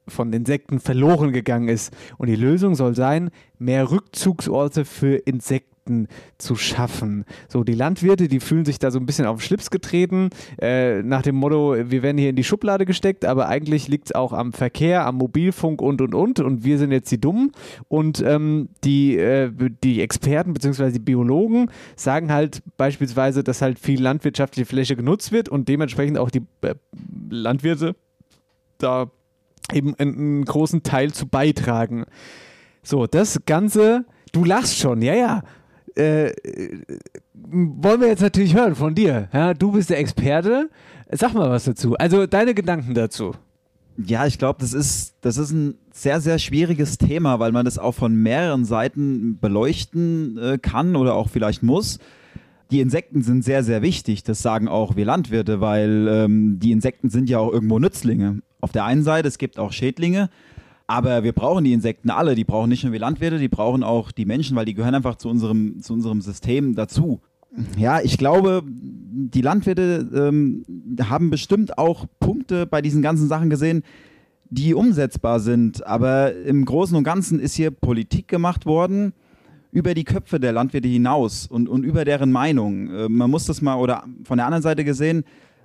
von Insekten verloren gegangen ist. Und die Lösung soll sein, mehr Rückzugsorte für Insekten zu schaffen. So, die Landwirte, die fühlen sich da so ein bisschen auf den Schlips getreten, äh, nach dem Motto, wir werden hier in die Schublade gesteckt, aber eigentlich liegt es auch am Verkehr, am Mobilfunk und und und und wir sind jetzt die Dummen. Und ähm, die, äh, die Experten bzw. die Biologen sagen halt beispielsweise, dass halt viel landwirtschaftliche Fläche genutzt wird und dementsprechend auch die äh, Landwirte da eben einen, großen Teil zu beitragen. So, das Ganze, du lachst schon, ja, ja äh, wollen wir jetzt natürlich hören von dir. Ja, du bist der Experte. Sag mal was dazu. Also deine Gedanken dazu. Ja, ich glaube, das ist, das ist ein sehr, sehr schwieriges Thema, weil man das auch von mehreren Seiten beleuchten äh, kann oder auch vielleicht muss. Die Insekten sind sehr, sehr wichtig, das sagen auch wir Landwirte, weil ähm, die Insekten sind ja auch irgendwo Nützlinge. Auf der einen Seite, es gibt auch Schädlinge, aber wir brauchen die Insekten alle. Die brauchen nicht nur wir Landwirte, die brauchen auch die Menschen, weil die gehören einfach zu unserem, zu unserem System dazu. Ja, ich glaube, die Landwirte ähm, haben bestimmt auch Punkte bei diesen ganzen Sachen gesehen, die umsetzbar sind. Aber im Großen und Ganzen ist hier Politik gemacht worden über die Köpfe der Landwirte hinaus und, und über deren Meinung. Äh, man muss das mal, oder von der anderen Seite gesehen,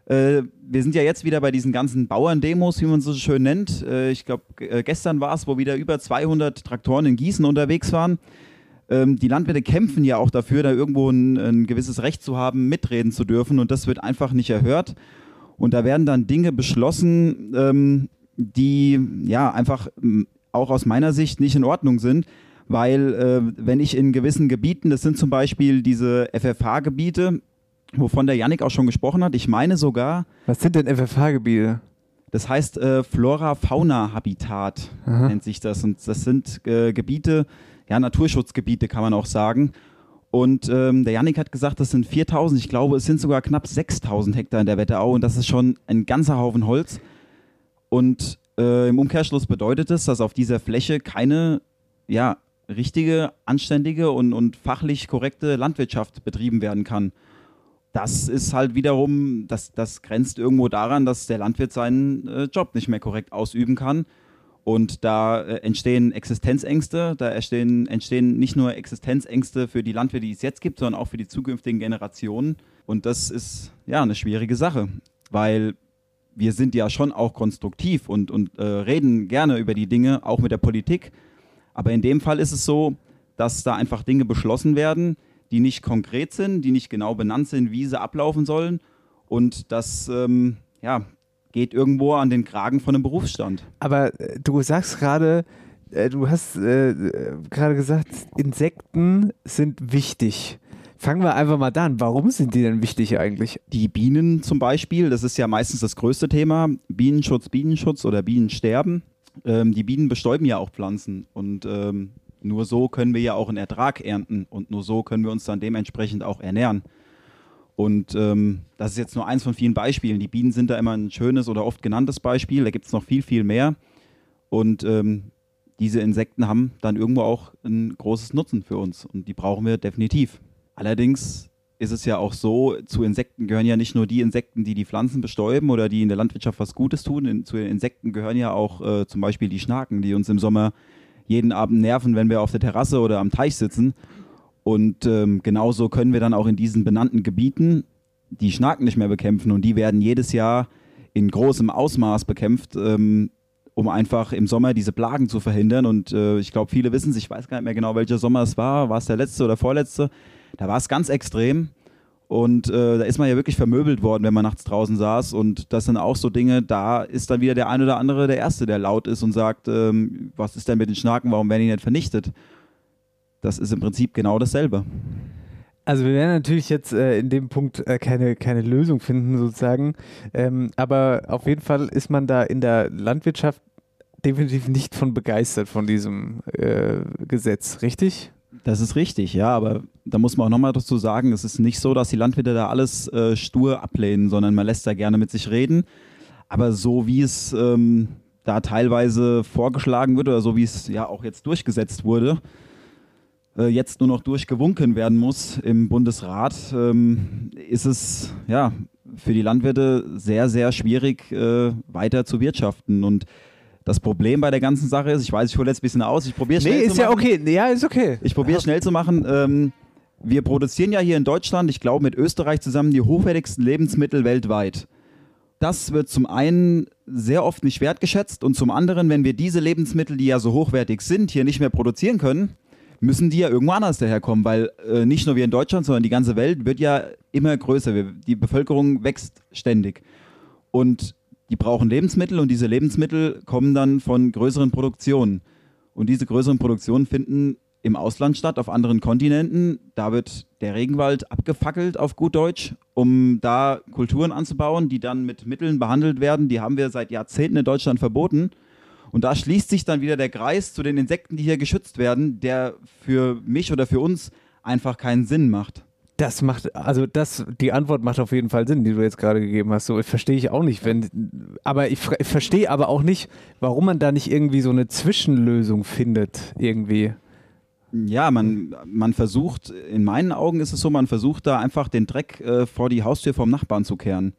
äh, wir sind ja jetzt wieder bei diesen ganzen Bauerndemos, wie man so schön nennt. Äh, ich glaube, äh, gestern war es, wo wieder über 200 Traktoren in Gießen unterwegs waren. Ähm, die Landwirte kämpfen ja auch dafür, da irgendwo ein, ein, gewisses Recht zu haben, mitreden zu dürfen. Und das wird einfach nicht erhört. Und da werden dann Dinge beschlossen, ähm, die ja einfach auch aus meiner Sicht nicht in Ordnung sind weil äh, wenn ich in gewissen Gebieten, das sind zum Beispiel diese FFH-Gebiete, wovon der Yannick auch schon gesprochen hat. Ich meine sogar. Was sind denn FFH-Gebiete? Das heißt äh, Flora-Fauna-Habitat nennt sich das. Und das sind äh, Gebiete, ja, Naturschutzgebiete kann man auch sagen. Und ähm, der Yannick hat gesagt, das sind 4000, ich glaube, es sind sogar knapp 6000 Hektar in der Wetterau und das ist schon ein ganzer Haufen Holz. Und Äh, Im Umkehrschluss bedeutet es, dass auf dieser Fläche keine ja, richtige, anständige und, und fachlich korrekte Landwirtschaft betrieben werden kann. Das ist halt wiederum, das, das grenzt irgendwo daran, dass der Landwirt seinen äh, Job nicht mehr korrekt ausüben kann. Und da äh, entstehen Existenzängste, da entstehen, entstehen nicht nur Existenzängste für die Landwirte, die es jetzt gibt, sondern auch für die zukünftigen Generationen. Und das ist ja eine schwierige Sache, weil wir sind ja schon auch konstruktiv und, und äh, reden gerne über die Dinge, auch mit der Politik. Aber in dem Fall ist es so, dass da einfach Dinge beschlossen werden, die nicht konkret sind, die nicht genau benannt sind, wie sie ablaufen sollen. Und das ähm, ja, geht irgendwo an den Kragen von einem Berufsstand. Aber äh, du sagst gerade, äh, du hast äh, gerade gesagt, Insekten sind wichtig. Fangen wir einfach mal da an. Warum sind die denn wichtig eigentlich? Die Bienen zum Beispiel, das ist ja meistens das größte Thema. Bienenschutz, Bienenschutz oder Bienensterben. Ähm, die Bienen bestäuben ja auch Pflanzen und ähm, nur so können wir ja auch einen Ertrag ernten und nur so können wir uns dann dementsprechend auch ernähren. Und ähm, das ist jetzt nur eins von vielen Beispielen. Die Bienen sind da immer ein schönes oder oft genanntes Beispiel. Da gibt es noch viel, viel mehr. Und ähm, diese Insekten haben dann irgendwo auch ein großes Nutzen für uns und die brauchen wir definitiv. Allerdings ist es ja auch so, zu Insekten gehören ja nicht nur die Insekten, die die Pflanzen bestäuben oder die in der Landwirtschaft was Gutes tun. In, zu den Insekten gehören ja auch äh, zum Beispiel die Schnaken, die uns im Sommer jeden Abend nerven, wenn wir auf der Terrasse oder am Teich sitzen. Und ähm, genauso können wir dann auch in diesen benannten Gebieten die Schnaken nicht mehr bekämpfen. Und die werden jedes Jahr in großem Ausmaß bekämpft, ähm, um einfach im Sommer diese Plagen zu verhindern. Und äh, ich glaube, viele wissen es, ich weiß gar nicht mehr genau, welcher Sommer es war. War es der letzte oder vorletzte? Da war es ganz extrem. Und äh, da ist man ja wirklich vermöbelt worden, wenn man nachts draußen saß. Und das sind auch so Dinge, da ist dann wieder der ein oder andere der Erste, der laut ist und sagt, ähm, was ist denn mit den Schnaken, warum werden die nicht vernichtet? Das ist im Prinzip genau dasselbe. Also wir werden natürlich jetzt äh, in dem Punkt äh, keine, keine Lösung finden sozusagen. Ähm, aber auf jeden Fall ist man da in der Landwirtschaft definitiv nicht von begeistert von diesem äh, Gesetz, richtig? Das ist richtig, ja, aber da muss man auch nochmal dazu sagen, es ist nicht so, dass die Landwirte da alles äh, stur ablehnen, sondern man lässt da gerne mit sich reden. Aber so wie es ähm, da teilweise vorgeschlagen wird oder so wie es ja auch jetzt durchgesetzt wurde, äh, jetzt nur noch durchgewunken werden muss im Bundesrat, ähm, ist es ja für die Landwirte sehr, sehr schwierig, äh, weiter zu wirtschaften. Und das Problem bei der ganzen Sache ist, ich weiß, ich hole jetzt ein bisschen aus, ich probiere schnell Nee, zu ist ja machen. okay. Nee, ja, ist okay. Ich probiere schnell zu machen. Ähm, wir produzieren ja hier in Deutschland, ich glaube mit Österreich zusammen, die hochwertigsten Lebensmittel weltweit. Das wird zum einen sehr oft nicht wertgeschätzt und zum anderen, wenn wir diese Lebensmittel, die ja so hochwertig sind, hier nicht mehr produzieren können, müssen die ja irgendwo anders daherkommen, weil äh, nicht nur wir in Deutschland, sondern die ganze Welt wird ja immer größer. Wir, die Bevölkerung wächst ständig. Und die brauchen Lebensmittel und diese Lebensmittel kommen dann von größeren Produktionen. Und diese größeren Produktionen finden im Ausland statt, auf anderen Kontinenten. Da wird der Regenwald abgefackelt, auf gut Deutsch, um da Kulturen anzubauen, die dann mit Mitteln behandelt werden. Die haben wir seit Jahrzehnten in Deutschland verboten. Und da schließt sich dann wieder der Kreis zu den Insekten, die hier geschützt werden, der für mich oder für uns einfach keinen Sinn macht. Das macht, also das, die Antwort macht auf jeden Fall Sinn, die du jetzt gerade gegeben hast. So verstehe ich auch nicht, wenn, aber ich, ich verstehe aber auch nicht, warum man da nicht irgendwie so eine Zwischenlösung findet, irgendwie. Ja, man, man versucht, in meinen Augen ist es so, man versucht da einfach den Dreck äh, vor die Haustür vom Nachbarn zu kehren.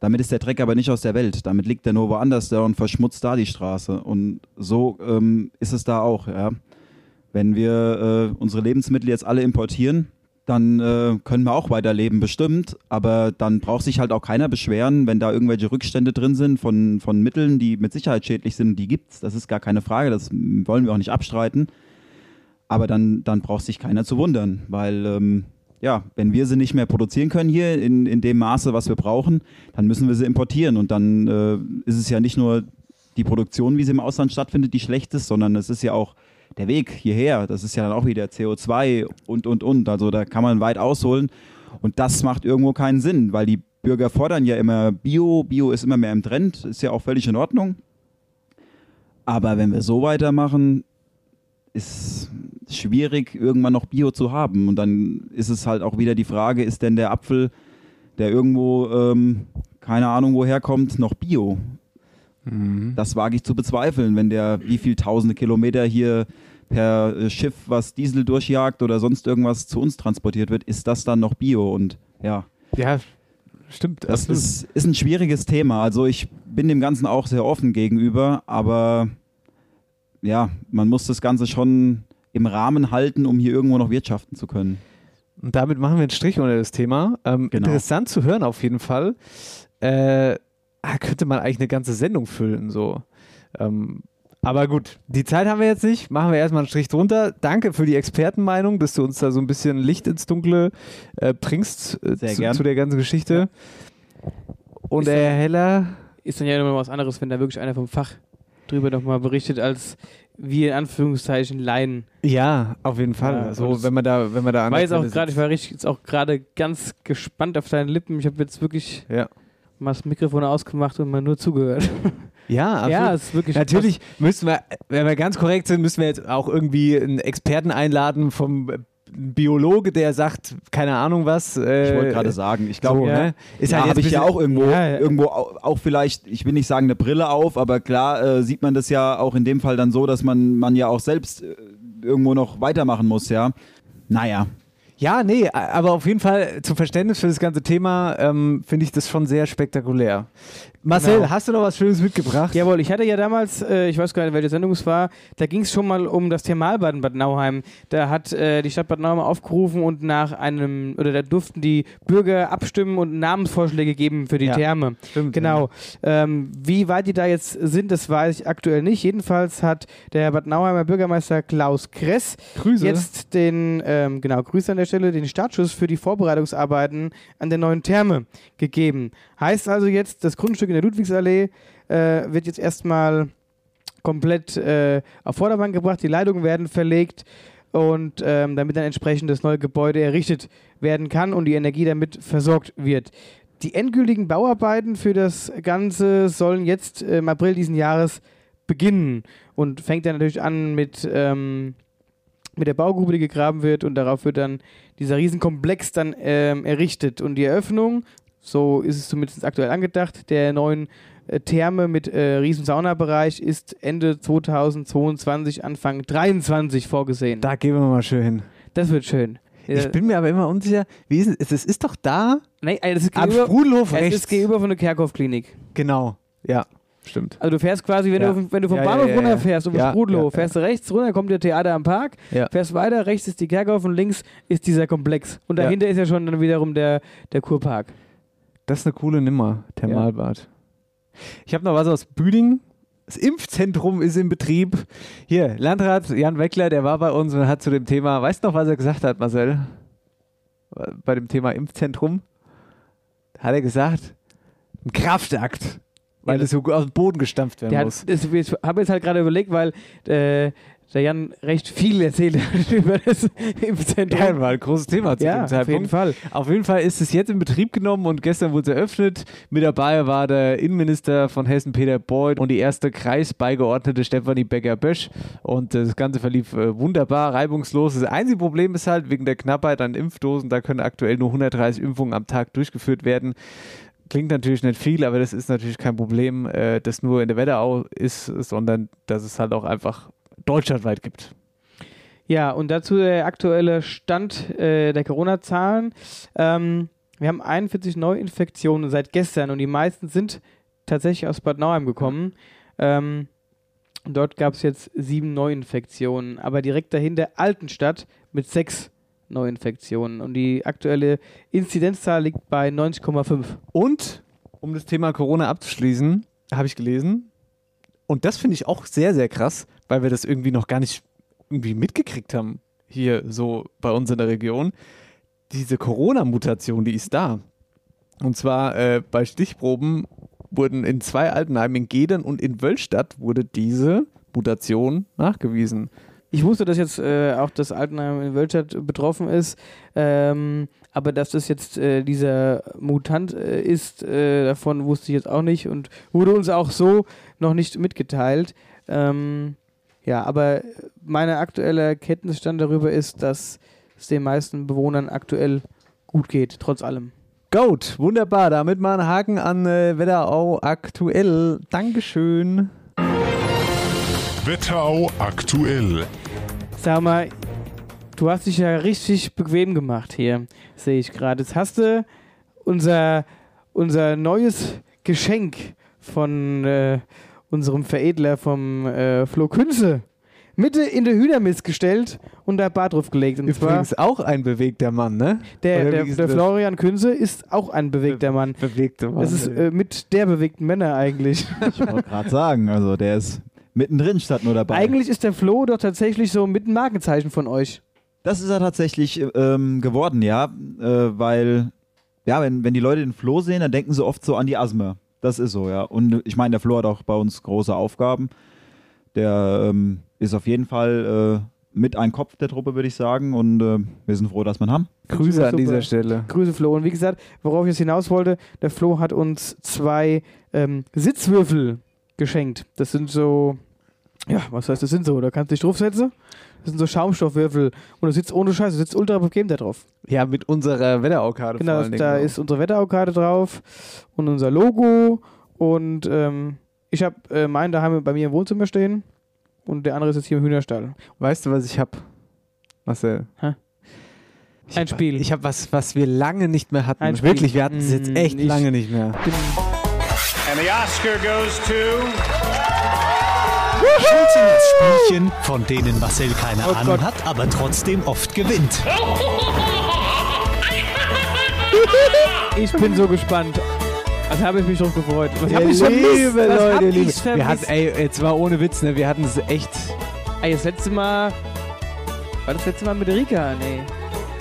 Damit ist der Dreck aber nicht aus der Welt. Damit liegt er nur woanders da und verschmutzt da die Straße. Und so ähm, ist es da auch. Ja. Wenn wir äh, unsere Lebensmittel jetzt alle importieren, dann äh, können wir auch weiterleben, bestimmt. Aber dann braucht sich halt auch keiner beschweren, wenn da irgendwelche Rückstände drin sind von, von Mitteln, die mit Sicherheit schädlich sind. Die gibt's. Das ist gar keine Frage. Das wollen wir auch nicht abstreiten. Aber dann, dann braucht sich keiner zu wundern, weil ähm, ja, wenn wir sie nicht mehr produzieren können hier in, in dem Maße, was wir brauchen, dann müssen wir sie importieren. Und dann äh, ist es ja nicht nur die Produktion, wie sie im Ausland stattfindet, die schlecht ist, sondern es ist ja auch der Weg hierher. Das ist ja dann auch wieder CO2 und, und, und. Also da kann man weit ausholen. Und das macht irgendwo keinen Sinn, weil die Bürger fordern ja immer Bio. Bio ist immer mehr im Trend, ist ja auch völlig in Ordnung. Aber wenn wir so weitermachen, ist schwierig, irgendwann noch Bio zu haben. Und dann ist es halt auch wieder die Frage, ist denn der Apfel, der irgendwo, ähm, keine Ahnung woher kommt, noch Bio? Das wage ich zu bezweifeln, wenn der wie viel tausende Kilometer hier per äh, Schiff was Diesel durchjagt oder sonst irgendwas zu uns transportiert wird, ist das dann noch Bio? Und ja, Ja, stimmt. das absolut. ist, ist ein schwieriges Thema. Also ich bin dem Ganzen auch sehr offen gegenüber, aber ja, man muss das Ganze schon im Rahmen halten, um hier irgendwo noch wirtschaften zu können. Und damit machen wir einen Strich unter das Thema. Ähm, Genau. Interessant zu hören auf jeden Fall. Äh, könnte man eigentlich eine ganze Sendung füllen, so. Ähm, aber gut, die Zeit haben wir jetzt nicht. Machen wir erstmal einen Strich drunter. Danke für die Expertenmeinung, dass du uns da so ein bisschen Licht ins Dunkle äh, bringst äh, zu, zu der ganzen Geschichte. Und Ist der Herr Heller, Ist dann ja immer was anderes, wenn da wirklich einer vom Fach drüber nochmal berichtet, als wir in Anführungszeichen Laien. ja, auf jeden Fall. Ja, so, wenn man da, wenn man da jetzt auch gerade, ich war richtig, jetzt auch gerade ganz gespannt auf deine Lippen. Ich habe jetzt wirklich Ja. Mal das Mikrofon ausgemacht und mal nur zugehört. Ja, absolut. ja, es ist wirklich. Natürlich müssen wir, wenn wir ganz korrekt sind, müssen wir jetzt auch irgendwie einen Experten einladen vom Biologe, der sagt, keine Ahnung was. Äh, Ich wollte gerade sagen, ich glaube, so, ja. ne? Ist ja, halt habe ich ja auch irgendwo, Ja, ja. irgendwo au- auch vielleicht, ich will nicht sagen eine Brille auf, aber klar äh, sieht man das ja auch in dem Fall dann so, dass man, man ja auch selbst äh, irgendwo noch weitermachen muss, ja. Naja, Ja, nee, aber auf jeden Fall zum Verständnis für das ganze Thema ähm, finde ich das schon sehr spektakulär. Marcel, Genau. hast du noch was Schönes mitgebracht? Jawohl, ich hatte ja damals, äh, ich weiß gar nicht, welche Sendung es war, da ging es schon mal um das Thermalbad in Bad Nauheim. Da hat äh, die Stadt Bad Nauheim aufgerufen und nach einem, oder da durften die Bürger abstimmen und Namensvorschläge geben für die Ja, Therme. Stimmt, Genau. Ähm, wie weit die da jetzt sind, das weiß ich aktuell nicht. Jedenfalls hat der Bad Nauheimer Bürgermeister Klaus Kress Ja. Grüße. jetzt den, ähm, genau, Grüße an der Stelle, den Startschuss für die Vorbereitungsarbeiten an der neuen Therme gegeben. Heißt also jetzt, das Grundstück in der Ludwigsallee äh, wird jetzt erstmal komplett äh, auf Vordermann gebracht, die Leitungen werden verlegt und ähm, damit dann entsprechend das neue Gebäude errichtet werden kann und die Energie damit versorgt wird. Die endgültigen Bauarbeiten für das Ganze sollen jetzt äh, im April diesen Jahres beginnen und fängt dann natürlich an mit, ähm, mit der Baugrube, die gegraben wird und darauf wird dann dieser Riesenkomplex dann ähm, errichtet und die Eröffnung, so ist es zumindest aktuell angedacht, der neuen äh, Therme mit äh, riesen Saunabereich ist Ende 2022, Anfang 23 vorgesehen. da gehen wir mal schön hin. Das wird schön. Ich Äh, bin mir aber immer unsicher, wie ist es? Es ist doch da nee, äh, das ist am gegenüber, es ist gegenüber von der Kerkhoff-Klinik. Genau, ja, stimmt. Also du fährst quasi, wenn, Ja. du, wenn du vom Ja, Bahnhof ja, runterfährst, um den Ja, ja. fährst du rechts runter, kommt der Theater am Park, fährst weiter, rechts ist die Kerkhoff und links ist dieser Komplex. Und dahinter ist ja schon dann wiederum der, der Kurpark. Das ist eine coole Nimmer, Thermalbad. Ich habe noch was aus Büdingen. Das Impfzentrum ist in Betrieb. Hier, Landrat Jan Weckler, der war bei uns und hat zu dem Thema, weißt du noch, was er gesagt hat, Marcel? Bei dem Thema Impfzentrum? Hat er gesagt, ein Kraftakt, weil Ja, es so aus dem Boden gestampft werden Der muss. hat, das, ich habe jetzt halt gerade überlegt, weil äh, der Jan recht viel erzählt hat über das Impfzentrum. Ja, war ein großes Thema zu Ja, dem auf jeden Zeitpunkt. Fall. Auf jeden Fall ist es jetzt in Betrieb genommen und gestern wurde es eröffnet. Mit dabei war der Innenminister von Hessen, Peter Beuth, und die erste Kreisbeigeordnete Stefanie Becker-Bösch. Und äh, das Ganze verlief äh, wunderbar, reibungslos. Das einzige Problem ist halt wegen der Knappheit an Impfdosen, da können aktuell nur 130 Impfungen am Tag durchgeführt werden. Klingt natürlich nicht viel, aber das ist natürlich kein Problem, äh, das nur in der Wetterau ist, sondern dass es halt auch einfach deutschlandweit gibt. Ja, und dazu der aktuelle Stand äh, der Corona-Zahlen. Ähm, wir haben 41 Neuinfektionen seit gestern und die meisten sind tatsächlich aus Bad Nauheim gekommen. Ähm, dort gab es jetzt sieben Neuinfektionen, aber direkt dahinter Altenstadt mit sechs Neuinfektionen und die aktuelle Inzidenzzahl liegt bei 90,5. Und, um das Thema Corona abzuschließen, habe ich gelesen, und das finde ich auch sehr, sehr krass, weil wir das irgendwie noch gar nicht irgendwie mitgekriegt haben, hier so bei uns in der Region. Diese Corona-Mutation, die ist da. Und zwar äh, bei Stichproben wurden in zwei Altenheimen, in Gedern und in Wölstadt, wurde diese Mutation nachgewiesen. Ich wusste, dass jetzt äh, auch das Altenheim in Wölstadt betroffen ist, ähm, aber dass das jetzt äh, dieser Mutant äh, ist, äh, davon wusste ich jetzt auch nicht und wurde uns auch so noch nicht mitgeteilt. Ähm, ja, aber mein aktueller Kenntnisstand darüber ist, dass es den meisten Bewohnern aktuell gut geht, trotz allem. Gut, wunderbar. Damit mal einen Haken an äh, Wetterau aktuell. Dankeschön. Wetterau aktuell. Sag mal, du hast dich ja richtig bequem gemacht hier, sehe ich gerade. Jetzt hast du unser, unser neues Geschenk von äh, unserem Veredler vom äh, Flo Künze Mitte in der Hühnermist gestellt und da Bart drauf gelegt. Und zwar Übrigens auch ein bewegter Mann, ne? der, der, der? Florian Künze ist auch ein bewegter Mann. Bewegter Mann. Das ist äh, mit der bewegten Männer eigentlich. Ich wollte gerade sagen, also der ist mittendrin statt nur dabei. Eigentlich ist der Flo doch tatsächlich so mit ein Markenzeichen von euch. Das ist er tatsächlich ähm, geworden, ja, äh, weil, ja, wenn, wenn die Leute den Flo sehen, dann denken sie oft so an die Asthma. Das ist so, ja. Und ich meine, der Flo hat auch bei uns große Aufgaben. Der ähm, ist auf jeden Fall äh, mit ein Kopf der Truppe, würde ich sagen. Und äh, wir sind froh, dass wir ihn haben. Grüße an Super. dieser Stelle. Grüße Flo. Und wie gesagt, worauf ich jetzt hinaus wollte, der Flo hat uns zwei ähm, Sitzwürfel geschenkt. Das sind so, ja, was heißt das sind so? Da kannst du dich draufsetzen. Das sind so Schaumstoffwürfel. Und du sitzt ohne Scheiß, du sitzt ultra bequem da drauf. Ja, mit unserer Wetteraukarte Genau, vor allen Dingen. da auch. ist unsere Wetteraukarte drauf und unser Logo. Und ähm, ich habe äh, meinen daheim bei mir im Wohnzimmer stehen. Und der andere ist jetzt hier im Hühnerstall. Weißt du, was ich hab? Marcel? Hä? Ich Ein hab- Spiel. Ich habe was, was wir lange nicht mehr hatten. Ein Spiel. Wirklich, wir hatten es jetzt Mm, echt ich- lange nicht mehr. And the Oscar goes to. Schulzingers Spielchen, von denen Marcel keine Oh Ahnung Gott. hat, aber trotzdem oft gewinnt. Ich bin so gespannt. Also habe ich mich drauf gefreut. Was Ja, hab ich vermisst? liebe Was hab Leute, ich liebe. vermisst? Wir hatten, ey, jetzt mal ohne Witz, ne? Wir hatten es echt. Ey, das letzte Mal. War das letzte Mal mit Rika? Nee.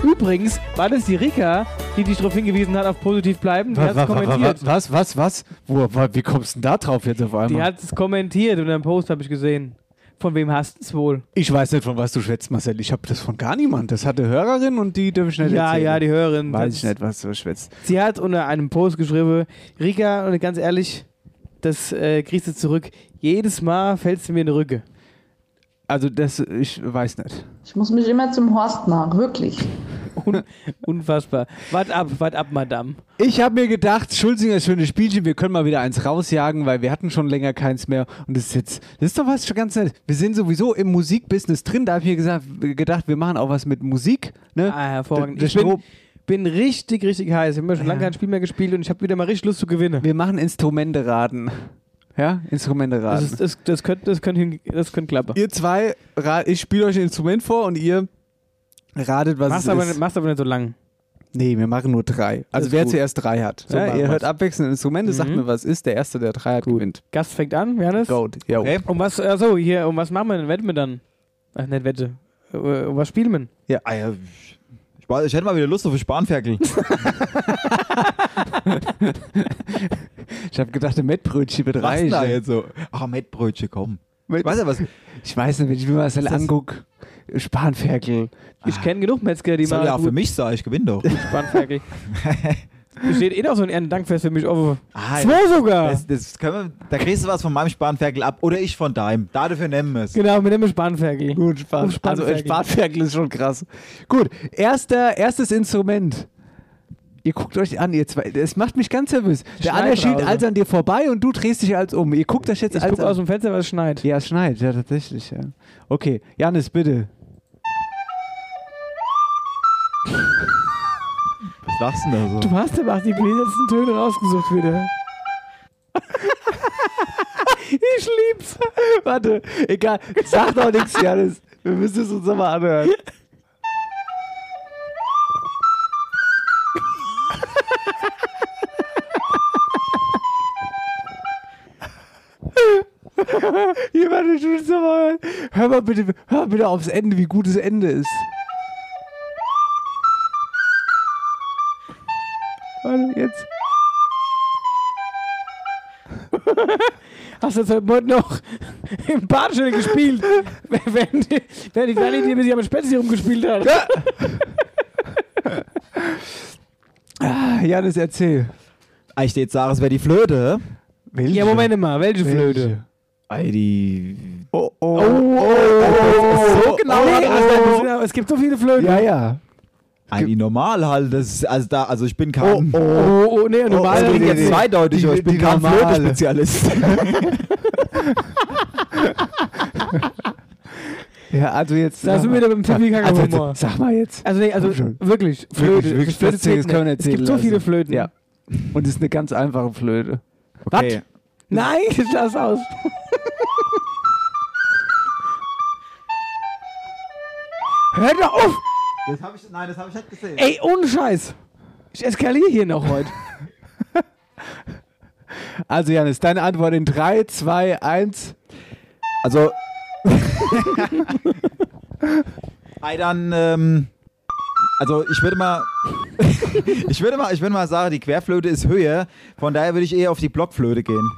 Übrigens war das die Rika, die dich darauf hingewiesen hat, auf positiv bleiben. Die hat es kommentiert. was, was, was? Wo, wo, wie kommst du denn da drauf jetzt auf Die einmal? hat es kommentiert und einen Post habe ich gesehen. Von wem hast du es wohl? ich weiß nicht, von was du schwätzt, Marcel. Ich habe das von gar niemand. Das hat eine Hörerin und die darf ich nicht Ja, erzählen. ja, die Hörerin. Weiß ich nicht, was du schwätzt. Sie hat unter einem Post geschrieben, Rika, und ganz ehrlich, das äh, kriegst du zurück. Jedes Mal fällst du mir in die Rücke. Also, das, ich weiß nicht. Ich muss mich immer zum Horst nach, wirklich. Un unfassbar. Wart ab, wart ab, Madame. Ich habe mir gedacht, Schulzinger schönes Spielchen, wir können mal wieder eins rausjagen, weil wir hatten schon länger keins mehr. Und das ist jetzt, das ist doch was schon ganz nett. Wir sind sowieso im Musikbusiness drin. Da habe ich mir gesagt, gedacht, wir machen auch was mit Musik. Ne? Ah, hervorragend. Der- Ich bin, richtig, richtig heiß. Ich habe schon lange Ja. kein Spiel mehr gespielt und ich habe wieder mal richtig Lust zu gewinnen. Wir machen Instrumente raten. Ja, Instrumente Das, raten. ist, das, das könnte das könnt, hin- das könnt klappen. ihr zwei, ich spiele euch ein Instrument vor und ihr ratet, was Machst es aber, ist. nicht, machst aber nicht so lang. Nee, wir machen nur drei. Also wer gut. zuerst drei hat. So ja, ihr hört abwechselnd Instrumente, sagt Mhm. mir, was ist. Der Erste, der drei hat, gewinnt. Gast fängt an, Johannes. Goat. Jo. Okay. Um was, achso, hier, um was machen wir denn? Wetten wir dann? Ach, nicht Wette. Äh, Um was spielen wir? Ah, ja, ich, ich, hätte mal wieder Lust auf ein Spanferkel. Ich habe gedacht, ein Mettbrötchen wird Was denn reich. da jetzt so? Ach, Mettbrötchen, komm. Met- Weißt du was? Ich weiß nicht, wenn ich mir das- angucke, Spanferkel. Ich kenne genug Metzger, die Soll mal ja auch für mich sein, ich gewinne doch. Spanferkel. Besteht eh noch so ein Ehrendankfest für mich offen. Ah, Zwei sogar! Das, das können wir, da kriegst du was von meinem Spanferkel ab oder ich von deinem. Dafür nennen wir es. Genau, mit dem Spanferkel. Gut, Span also Spanferkel. ein Spanferkel ist schon krass. Gut, erster, erstes Instrument. Ihr guckt euch an, ihr zwei. Das macht mich ganz nervös. Der schiebt draußen. als an dir vorbei und du drehst dich als um. Ihr guckt euch jetzt Ich als gucke an. aus dem Fenster, was es schneit. Ja, es schneit, ja, tatsächlich, ja. Okay, Janis, bitte. Was lachst du denn da so? Du hast aber auch die bläsersten Töne rausgesucht wieder. ich lieb's. Warte, egal, sag doch nichts, Janis. Wir müssen es uns nochmal anhören. Hören. Hör mal bitte, hör bitte aufs Ende, wie gut das Ende ist. Warte, jetzt. Hast du jetzt heute Morgen noch im Badstelle gespielt? Während die, während die Dani dir mit ihrem Spätzle rumgespielt hat. Ah, Janis, erzähl. Ah, Ich jetzt sage, es wäre die Flöte. Welche? Ja, Moment mal, welche Flöte? Welche? Die. Oh, oh, Oh, oh, oh, so genau. Oh, also, oh. es gibt so viele Flöten. Ja, ja. Ein normal halt, das ist, also da, also ich bin kein. Oh, oh, oh, nee, normal. das klingt jetzt zweideutig, aber ich bin kein. Flöte-Spezialist. Ja, also jetzt. Da sind wir wieder beim Pipi also, jetzt, Sag mal jetzt. Also nee, also wirklich, Flöte. Wirklich, wirklich, Flöte das können wir nicht. Es gibt so viele. Flöten. Ja. Und es ist eine ganz einfache Flöte. Okay. Nein, jetzt lass aus. Hör doch auf! Das hab ich, nein, das habe ich nicht gesehen. Ey, ohne Scheiß. Ich eskaliere hier noch heute. Also, Janis, deine Antwort in 3, 2, 1. Also. Ei, dann, ähm, also ich würde mal, ich würde mal, ich würde mal sagen, die Querflöte ist höher, von daher würde ich eher auf die Blockflöte gehen.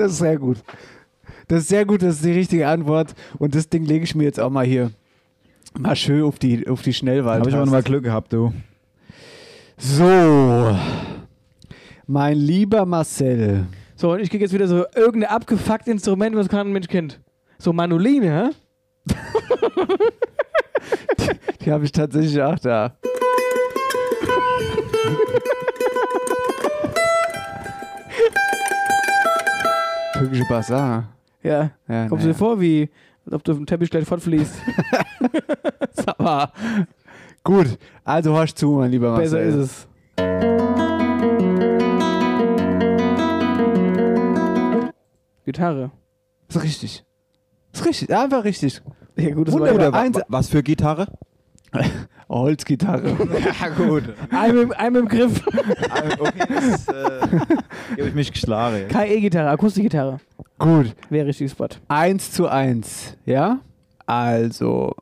Das ist sehr gut. Das ist sehr gut, das ist die richtige Antwort. Und das Ding lege ich mir jetzt auch mal hier mal schön auf die, auf die Schnellwahl. Habe ich aber nochmal Glück gehabt, du. So. Mein lieber Marcel. So, und ich krieg jetzt wieder so irgendein abgefuckt Instrument, was kein Mensch kennt. So Manoline, hä? Die habe ich tatsächlich auch da. Türkische Bazaar. Ja. Ja, Kommst du dir vor, wie als ob du auf dem Teppich gleich fortfließt? Mal. Gut, also horch zu, mein lieber Marcel. Besser ist es. Gitarre. Ist richtig. Ist richtig, einfach richtig. Ja, gut, das Wunderbar. war Eins, Was für Gitarre? Holzgitarre. ja, gut. Ein im, ein im Griff. okay, das äh, gebe ich mich geschlagen. KE-Gitarre, Akustikgitarre. Gut. Wäre richtig Spot. 1 zu 1, ja? Also.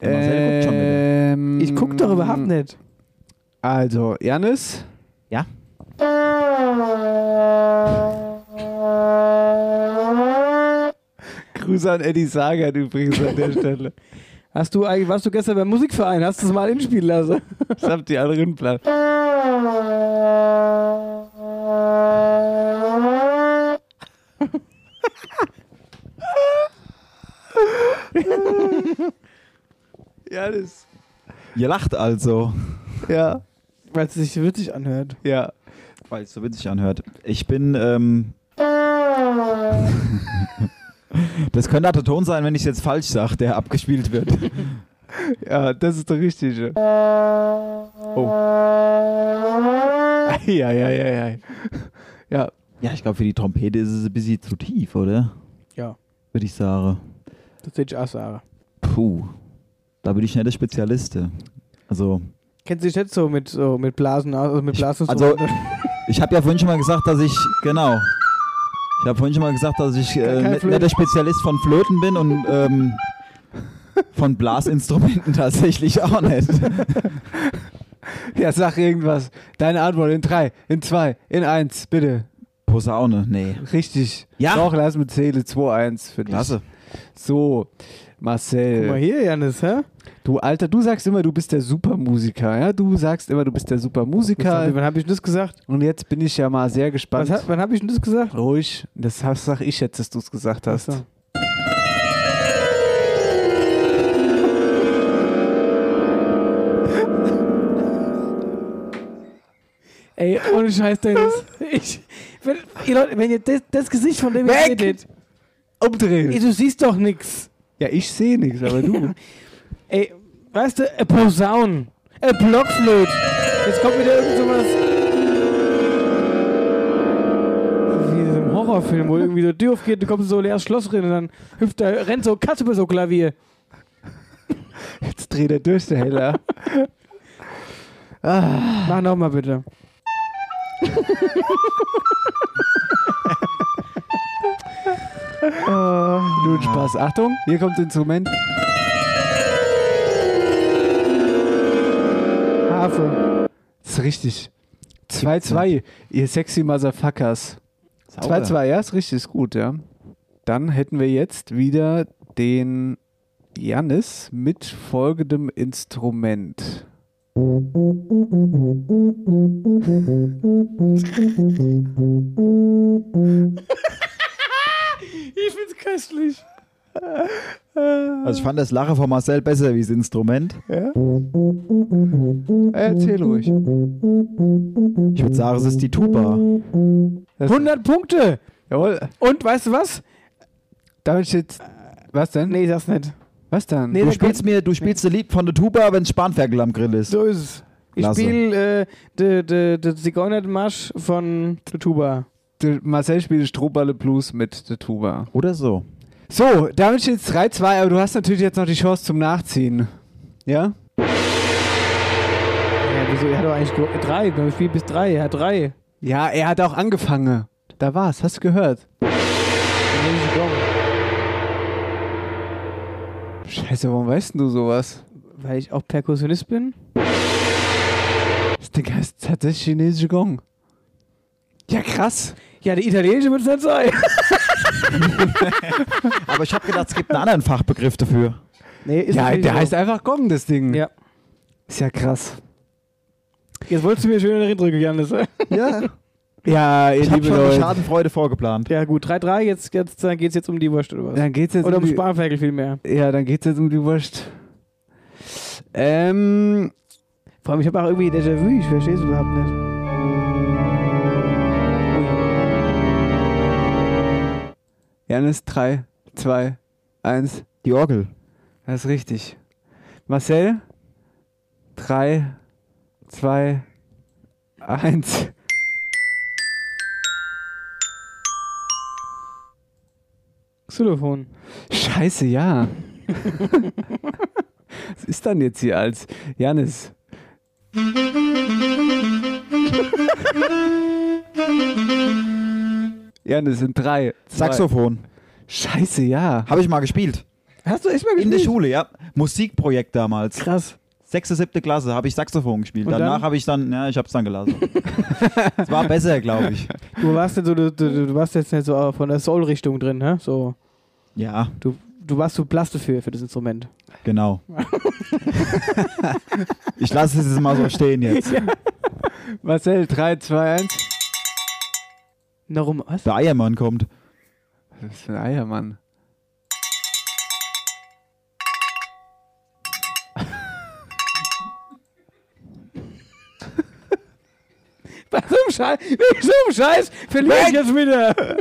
Marcel guckt schon ähm, Ich guck doch überhaupt nicht. Also, Janis? Ja? Grüße an Eddie Sagan übrigens an der Stelle. Hast du eigentlich, warst du gestern beim Musikverein? Hast du es mal inspielen lassen? Ich hab die anderen Platz. Janis. Ihr lacht also. Ja. Weil es sich witzig anhört. Ja. Weil es so witzig anhört. Ich bin, ähm. das könnte der Ton sein, wenn ich es jetzt falsch sage, der abgespielt wird. Ja, das ist der richtige. Oh. Ja, ja, ja, ja. Ja. Ja, ich glaube, für die Trompete ist es ein bisschen zu tief, oder? Ja. Würde ich sagen. Das hätte ich auch sagen. Puh. Da bin ich nicht der Spezialist. Also, Kennst du dich jetzt so mit, so mit Blasen aus? Also mit Blasen also ich habe ja vorhin schon mal gesagt, dass ich, genau. Ich habe vorhin schon mal gesagt, dass ich äh, Flöte. nicht der Spezialist von Flöten bin und ähm, von Blasinstrumenten tatsächlich auch nicht. Ja, sag irgendwas. Deine Antwort in 3, in 2, in 1, bitte. Posaune, nee. Richtig. Ja. Doch, lass mit Zähle 2-1 für dich. Klasse. So, Marcel. Guck mal hier, Janis, hä? Du Alter, du sagst immer, du bist der Supermusiker, ja? Du sagst immer, du bist der Supermusiker. Wann habe ich das gesagt? Und jetzt bin ich ja mal sehr gespannt. Was, wann habe ich denn das gesagt? Ruhig. Das sag ich jetzt, dass du es gesagt hast. So. Ey, ohne Scheiß, Dennis. Ich, wenn, ihr Leute, wenn ihr das, das Gesicht von dem ihr Weg! seht, Umdrehen. ey, du siehst doch nix. Ja, ich sehe nichts, aber du. Ey, weißt du, a Posaun, a Blockflöte. Jetzt kommt wieder irgend sowas. Wie in einem Horrorfilm, wo irgendwie die Tür aufgeht, du kommst so ein leeres Schloss rein und dann hüpft da, rennt so Katze über so Klavier. Jetzt dreht er durch, der Heller. ah, Mach nochmal bitte. nur ein Spaß. Achtung, hier kommt das Instrument. Harfe. Das ist richtig. 2-2, ihr sexy Motherfuckers. Sauber. 2-2, ja, ist richtig, ist gut, ja. Dann hätten wir jetzt wieder den Jannis mit folgendem Instrument. Ich find's köstlich. Also ich fand das Lachen von Marcel besser wie das Instrument. Ja? Erzähl ruhig. Ich würde sagen, es ist die Tuba. 100 Punkte. Jawohl. Und weißt du was? Damit steht. Was denn? Nee, sag's nicht. Was dann? Nee, Du spielst mir, du spielst ein Lied von der Tuba, wenn Spanferkel am Grill ist. So ist es. Ich spiele äh, de, de, de Zigeunermarsch von der Tuba. Der Marcel spielt Strohballe Blues mit der Tuba. Oder so. So, damit steht es 3-2, aber du hast natürlich jetzt noch die Chance zum Nachziehen. Ja? Ja, wieso? Er hat doch eigentlich ge- drei. Beim Spiel bis drei. Er hat drei. Ja, er hat auch angefangen. Da war's, hast du gehört? Scheiße, warum weißt denn du sowas? Weil ich auch Perkussionist bin. Das Ding heißt tatsächlich chinesische Gong. Ja, krass. Ja, die italienische wird es nicht sein. Aber ich habe gedacht, es gibt einen anderen Fachbegriff dafür. Nee, ist Ja, der so. heißt einfach Gong, das Ding. Ja. Ist ja krass. Jetzt wolltest du mir schön in den drücken, Janis. Ja. Ja, ihr Ich habe liebe schon eine Leute. Schadenfreude vorgeplant. Ja, gut. 3-3. Jetzt, jetzt dann geht's jetzt um die Wurst oder was? Dann geht's jetzt oder um um die, Spanferkel vielmehr. Ja, dann geht's jetzt um die Wurst. Ähm, Vor allem, ich habe auch irgendwie Déjà-vu. Ich verstehe es überhaupt nicht. Janis, 3, 2, 1. Die Orgel. Das ist richtig. Marcel, 3, 2, 1. Xylophon. Scheiße, ja. Was ist dann jetzt hier als Janis? Janis sind drei. zwei. Saxophon. Scheiße, ja. Habe ich mal gespielt. Hast du echt mal In gespielt? der Schule, ja. Musikprojekt damals. Krass. Sechste, siebte Klasse habe ich Saxophon gespielt. Und Danach dann? habe ich dann, ja, ich habe es dann gelassen. Es war besser, glaube ich. Du warst nicht so, du, du, du warst jetzt nicht so von der Soul-Richtung drin, hä? So. Ja, Du, du warst zu blass dafür, für das Instrument. genau. Ich lasse es jetzt mal so stehen jetzt. Marcel, 3, 2, 1. Warum? Was? Der Eiermann kommt. Was ist für ein Eiermann? Bei so einem Scheiß, so einem Scheiß verliere ich jetzt wieder.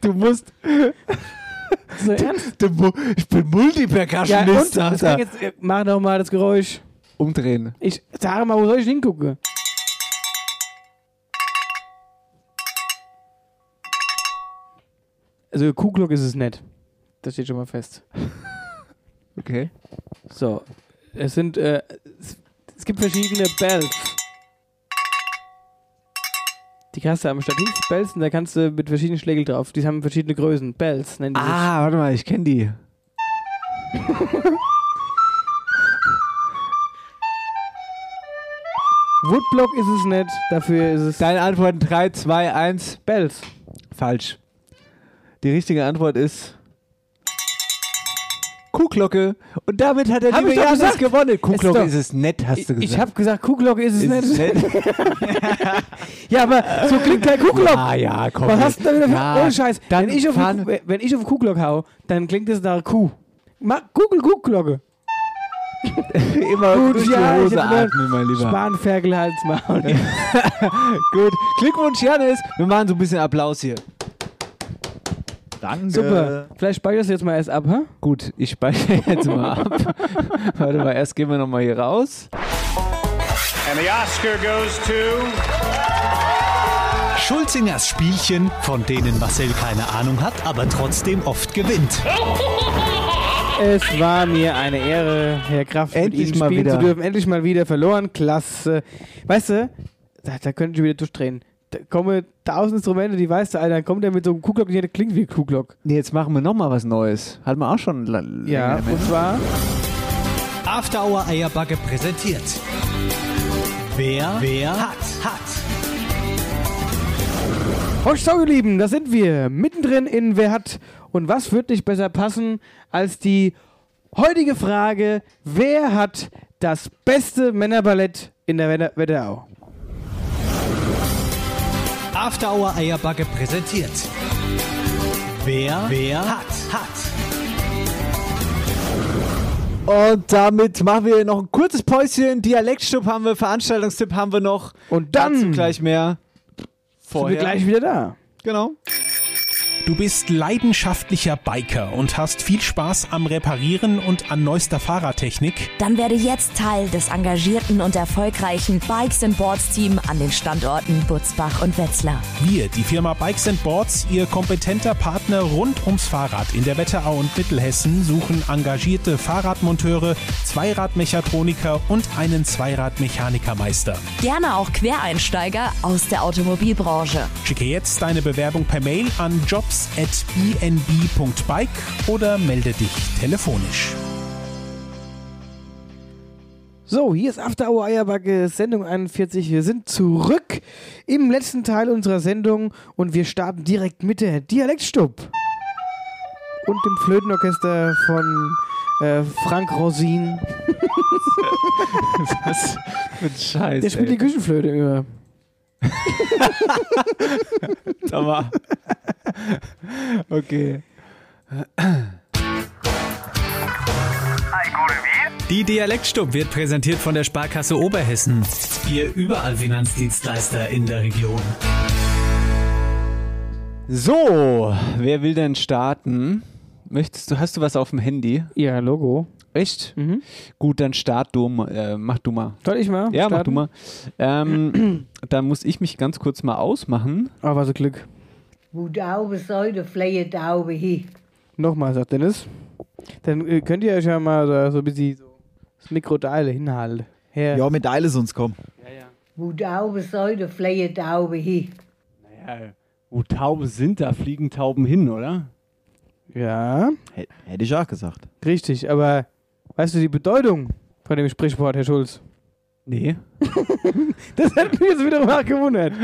Du musst. So ernst? Du, mu- ich bin Ja? Multipercussionist, kann jetzt, äh, mach doch mal das Geräusch. Umdrehen. Ich sag mal, wo soll ich hingucken? Also Kuhglock ist es nicht. Das steht schon mal fest. Okay. So. Es sind, äh, es, es gibt verschiedene Bells. Die kannst du am Stativ Bells und da kannst du mit verschiedenen Schlägeln drauf. Die haben verschiedene Größen. Bells nennen die sich. Ah, warte mal, ich kenne die. Woodblock ist es nicht, dafür ist es Deine Antworten 3, 2, 1. Bells. Falsch. Die richtige Antwort ist. Kuhglocke. Und damit hat der Hab liebe ich Janis gewonnen. Kuhglocke doch- ist es nett, hast du gesagt. Ich habe gesagt, Kuhglock ist es Ist es nett? Ja, aber so klingt kein Kuhglock. Ja, ja, komm. Was hast du wieder für Ja, Ohne Scheiß. Wenn ich, auf wenn ich auf Kuhglock hau, dann klingt es nach Kuh. Google Kuhglocke. Immer Gut, durch ja, die ich Hose atmen, mein Lieber. Spanferkel Hals Maul. Gut. Glückwunsch, Janis. Wir machen so ein bisschen Applaus hier. Danke. Super. Vielleicht speicherst du jetzt mal erst ab, hä? Gut, ich speichere jetzt mal ab. Warte mal, erst gehen wir nochmal hier raus. And the Oscar goes to. Schulzingers Spielchen, von denen Marcel keine Ahnung hat, aber trotzdem oft gewinnt. Es war mir eine Ehre, Herr Kraft, Endlich mit Ihnen mal spielen wieder. zu dürfen. Endlich mal wieder verloren. Klasse. Weißt du, da, da könnte ich wieder durchdrehen. Da kommen tausend Instrumente, die weißt du, Alter, dann kommt der mit so einem Kuhglock, der klingt wie ein Kuhglock. Nee, jetzt machen wir nochmal was Neues. Hatten wir auch schon Ja, länger, und zwar After Hour Eierbacke präsentiert. Wer, wer hat, hat. Hosch so, ihr Lieben, da sind wir. Mittendrin in Wer hat und was wird nicht besser passen als die heutige Frage: Wer hat das beste Männerballett in der Wetter- Wetterau? After Hour Eierbacke präsentiert. Wer, wer hat, hat. Und damit machen wir noch ein kurzes Päuschen. Dialektstub haben wir, Veranstaltungstipp haben wir noch. Und dann Dazu gleich mehr. Vorher. Sind wir gleich wieder da. Genau. Du bist leidenschaftlicher Biker und hast viel Spaß am Reparieren und an neuester Fahrradtechnik? Dann werde jetzt Teil des engagierten und erfolgreichen Bikes and Boards Team an den Standorten Butzbach und Wetzlar. Wir, die Firma Bikes and Boards, ihr kompetenter Partner rund ums Fahrrad in der Wetterau und Mittelhessen, suchen engagierte Fahrradmonteure, Zweiradmechatroniker und einen Zweiradmechanikermeister. Gerne auch Quereinsteiger aus der Automobilbranche. Schicke jetzt deine Bewerbung per Mail an jobs@bnb.bike oder melde dich telefonisch. So, hier ist After Hour Eierbacke, Sendung 41. Wir sind zurück im letzten Teil unserer Sendung und wir starten direkt mit der Dialektstub und dem Flötenorchester von äh, Frank Rosin. Was für ein Scheiß. Der spielt ey. die Küchenflöte immer. Aber. okay. Die Dialektstub wird präsentiert von der Sparkasse Oberhessen. Ihr überall Finanzdienstleister in der Region. So, wer will denn starten? Möchtest du, hast du was auf dem Handy? Ja, Logo. Echt? Mhm. Gut, dann start du, äh, mach du mal. Soll ich mal? Ja, mach starten? du mal. Ähm, dann muss ich mich ganz kurz mal ausmachen. Ah, was ein Glück. Wo Dauben soll, da fliehen Dauben hin. Nochmal, sagt Dennis. Dann äh, könnt ihr euch ja mal so, so ein bisschen so das Mikro da hinhalten. Her. Ja, mit Eile sonst komm. Wo Dauben soll, da fliehen Dauben hin. Naja, wo Tauben sind, da fliegen Tauben hin, oder? Ja. Hätte ich auch gesagt. Richtig, aber weißt du die Bedeutung von dem Sprichwort, Herr Schulz? Nee. Das hat mich jetzt wieder mal gewundert.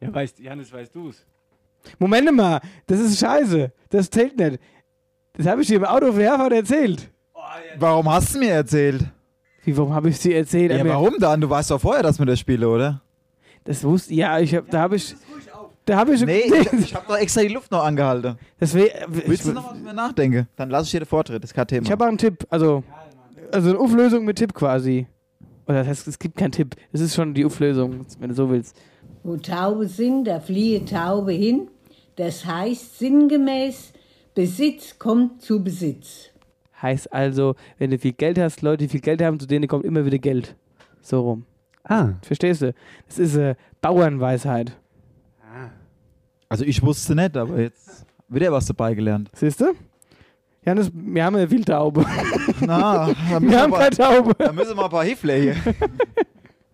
Ja, weißt, Janis, weißt du's? Moment mal, das ist scheiße. Das zählt nicht. Das habe ich dir im Auto auf der Herfahrt erzählt. Warum hast du mir erzählt? Wie, warum habe ich es dir erzählt? Ja, Aber warum dann? Du weißt doch vorher, dass wir das spielen, oder? Das wusste ja, ich hab, da habe ich. Da habe ich. Nee, ich, ich habe doch extra die Luft noch angehalten. Das wär, Willst du noch was mehr nachdenken? Dann lass ich dir den Vortritt, das ist kein Thema. Ich habe auch einen Tipp. Also, also eine Auflösung mit Tipp quasi. Oder das heißt, es gibt keinen Tipp. Es ist schon die Auflösung, wenn du so willst. Wo Tauben sind, da fliehen Tauben hin. Das heißt sinngemäß, Besitz kommt zu Besitz. Heißt also, wenn du viel Geld hast, Leute, die viel Geld haben, zu denen kommt immer wieder Geld. So rum. Ah. Verstehst du? Das ist äh, Bauernweisheit. Also ich wusste nicht, aber jetzt wieder was dabei gelernt. Siehst du? Janis, wir haben eine Wildtaube. Na, dann wir haben keine Taube. Da müssen wir mal ein paar Hefle hier.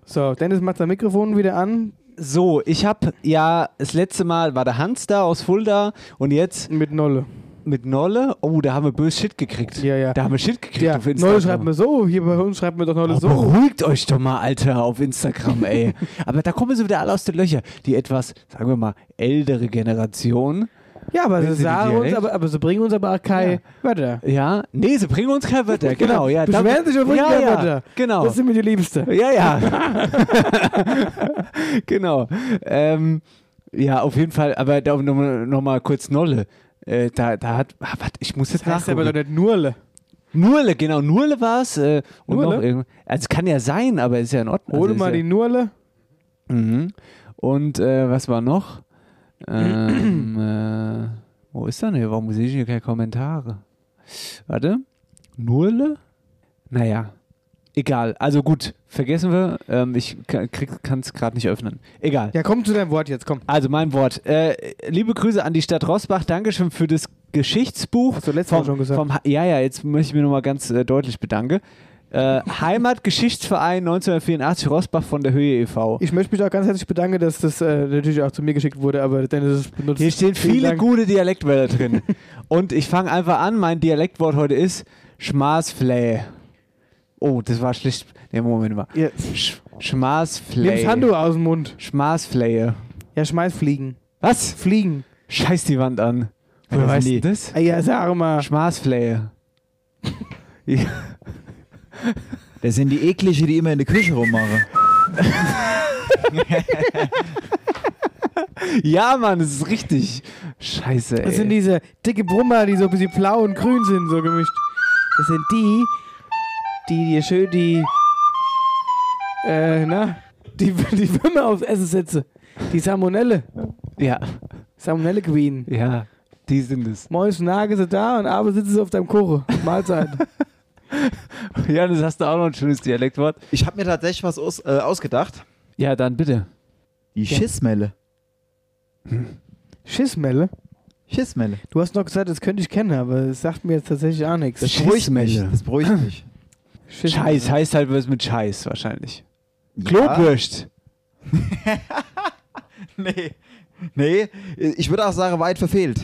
So, Dennis macht sein Mikrofon wieder an. So, ich habe ja das letzte Mal war der Hans da aus Fulda und jetzt mit Nolle. Mit Nolle? Oh, da haben wir böse Shit gekriegt. Ja, ja. Da haben wir Shit gekriegt Ja, auf Instagram. Nolle schreibt mir so, hier bei uns schreibt mir doch Nolle Oh, so. beruhigt euch doch mal, Alter, auf Instagram, ey. Aber da kommen sie wieder alle aus den Löchern. Die etwas, sagen wir mal, ältere Generation. Ja, aber sie sagen uns, aber, aber sie bringen uns aber auch keine Wörter. Ja, nee, sie bringen uns keine Wörter, genau. Ja, da- Beschweren sich und bringen ja, keine ja, Wörter. Genau. Das sind mir die Liebste. Ja, ja. genau. Ähm, ja, auf jeden Fall, aber nochmal noch mal kurz Nolle. Äh, da, da hat, ah, warte, ich muss jetzt Das heißt aber nachgucken. doch nicht Nurle. Nurle, genau, Nurle war es. Äh, und Nurle? noch irgend- Also es kann ja sein, aber ist ja in Ordnung. Hol also mal ist die Nurle. ja, mhm. Und äh, was war noch? Ähm, äh, wo ist er denn? Warum sehe ich hier keine Kommentare? Warte. Nurle? Naja. Egal. Also gut, vergessen wir. Ähm, ich kann es gerade nicht öffnen. Egal. Ja, komm zu deinem Wort jetzt, komm. Also mein Wort. Äh, liebe Grüße an die Stadt Rossbach. Dankeschön für das Geschichtsbuch. Hast du letztes Mal schon gesagt. Vom, ja, ja, jetzt möchte ich mich nochmal ganz äh, deutlich bedanken. Äh, Heimatgeschichtsverein 1984 Rossbach von der Höhe e.V. Ich möchte mich auch ganz herzlich bedanken, dass das äh, natürlich auch zu mir geschickt wurde, aber Dennis es benutzt. Hier stehen viele Dank. gute Dialektwörter drin. Und ich fange einfach an. Mein Dialektwort heute ist Schmaßflähe. Oh, das war schlecht. Ne, Moment mal. Ja. Sch Nimm Schmaßflähe. das Handtuch aus dem Mund. Schmaßflähe. Ja, schmeiß Fliegen. Was? Fliegen. Scheiß die Wand an. Woher das weißt du das? Ah, ja, sag mal. Schmaßflähe. ja. Das sind die eklige, die immer in der Küche rummachen. ja, Mann, das ist richtig. Scheiße, ey. Das sind diese dicke Brummer, die so ein bisschen blau und grün sind, so gemischt. Das sind die, die dir schön die, äh, na, die, die Würmer aufs Essen setzen. Die Salmonelle. Ja. Salmonelle Queen. Ja, die sind es. Morgens nagen sie da und abends sitzen sie auf deinem Kuchen. Mahlzeit. Ja, das hast du auch noch ein schönes Dialektwort. Ich habe mir tatsächlich was aus, äh, ausgedacht. Ja, dann bitte. Die Schissmelle. Schissmelle? Schissmelle. Du hast noch gesagt, das könnte ich kennen, aber es sagt mir jetzt tatsächlich auch nichts. Das beruhigt mich. Das beruhigt mich. Scheiß heißt halt was mit Scheiß wahrscheinlich. Ja. Klobürst. nee. Nee, ich würde auch sagen, weit verfehlt.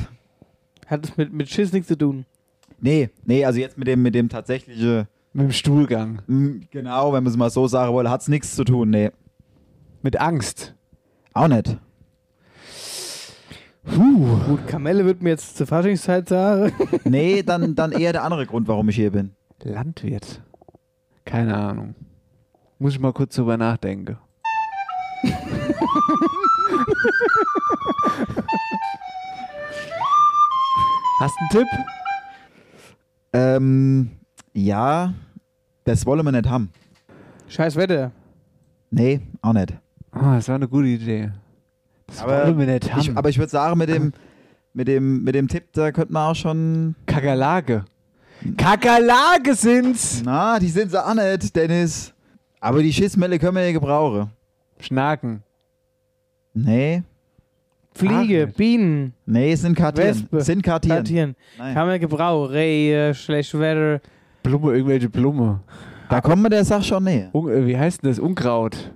Hat es mit, mit Schiss nichts zu tun? Nee, nee, also jetzt mit dem, mit dem tatsächlichen. Mit dem Stuhlgang. Genau, wenn man es mal so sagen wollte, hat es nichts zu tun, nee. Mit Angst. Auch nicht. Puh. Gut, Kamelle wird mir jetzt zur Faschingszeit sagen. Nee, dann, dann eher der andere Grund, warum ich hier bin. Landwirt. Keine Ahnung. Muss ich mal kurz drüber nachdenken. Hast du einen Tipp? Ähm, ja, das wollen wir nicht haben. Scheiß Wetter. Nee, auch nicht. Ah, das war eine gute Idee. Das Aber wollen wir nicht haben. Ich, aber ich würde sagen, mit dem, mit, dem, mit dem Tipp, da könnte man auch schon. Kakerlake. Kakerlake sind's! Na, die sind sie auch nicht, Dennis. Aber die Schissmelle können wir ja gebrauchen. Schnaken. Nee. Fliege, Ach, Bienen, Nee, es sind Kartieren. Wespe. Es sind Kartieren. Kartieren. Nein. Kann man gebrauchen. Rehe, schlecht Wetter. Blume, irgendwelche Blume. Da kommen wir der Sache schon näher. Un äh, wie heißt denn das? Unkraut.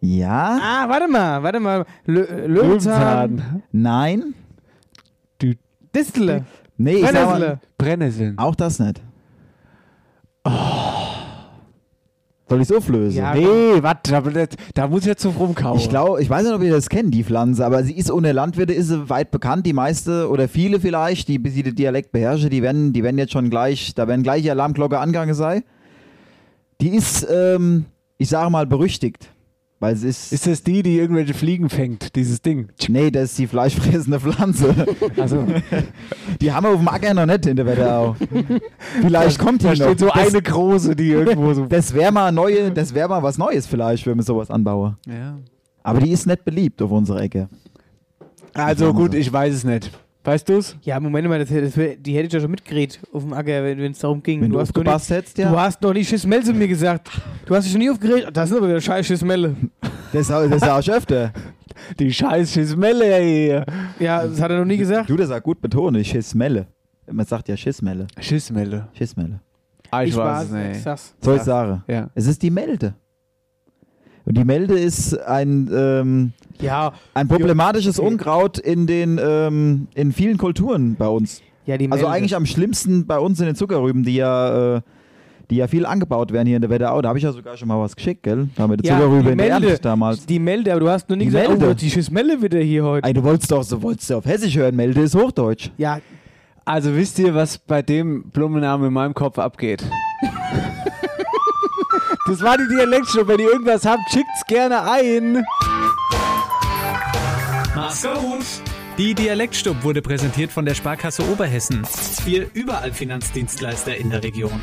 Ja? Ah, warte mal, warte mal. Lö Löwenzahn. Nein? Distel. Nee, ich sag mal, Brennnesseln. Brennnesseln. auch das nicht. Soll ich es auflösen? Ja, Nee, warte, da, da, muss ich jetzt so rumkauen. Ich glaube, ich weiß nicht, ob ihr das kennt, die Pflanze, aber sie ist unter Landwirte ist sie weit bekannt. Die meiste oder viele vielleicht, die, die den Dialekt beherrschen, die werden, die werden jetzt schon gleich, da werden gleich die Alarmglocke angegangen sein. Die ist, ähm, ich sage mal, berüchtigt. Weil es ist. Ist das die, die irgendwelche Fliegen fängt, dieses Ding? nee, das ist die fleischfressende Pflanze. Also, die haben wir auf dem Acker noch nicht in der Wetterau. Vielleicht kommt die da noch. steht so das, eine große, die irgendwo so. das wäre mal neue, das wäre mal was Neues vielleicht, wenn wir sowas anbauen. Ja. Aber die ist nicht beliebt auf unserer Ecke. Also gut, ich weiß es nicht. Weißt du's? Ja, Moment mal, das, das, die hätte ich ja schon mitgeredet auf dem Acker, wenn es darum ging. Wenn du hast doch aufgepasst nicht, hättest, ja. Du hast noch nie Schissmelle zu mir gesagt. Du hast dich schon nie aufgeregt. Das ist aber wieder scheiß Schissmelle. Das, das ist auch schon öfter. Die scheiß Schissmelle hier. Ja, das hat er noch nie gesagt. Du das auch gut betone, Schissmelle. Man sagt ja Schissmelle. Schissmelle. Schissmelle. Ah, ich, Ich weiß es ich nicht. Soll ich sagen? Ja. Es ist die Melde. Und die Melde ist ein, ähm, Ja, ein problematisches Unkraut in den ähm, in vielen Kulturen bei uns. ja, die Also eigentlich am schlimmsten bei uns in den Zuckerrüben, die ja, äh, die ja viel angebaut werden hier in der Wetterau. Da habe ich ja sogar schon mal was geschickt, gell? Da haben wir ja, Zuckerrübe die in Melde, Ernte damals. Die Melde, aber du hast noch nie Die gesagt, Melde. oh, die Schissmelle wieder hier heute. Ey, du wolltest doch, so wolltest du auf Hessisch hören. Melde ist Hochdeutsch. Ja, Also wisst ihr, was bei dem Blumennamen in meinem Kopf abgeht? das war die Dialektshow. Wenn ihr irgendwas habt, schickt's gerne ein. Mach's gut. Die Dialektstub wurde präsentiert von der Sparkasse Oberhessen. Wir überall Finanzdienstleister in der Region.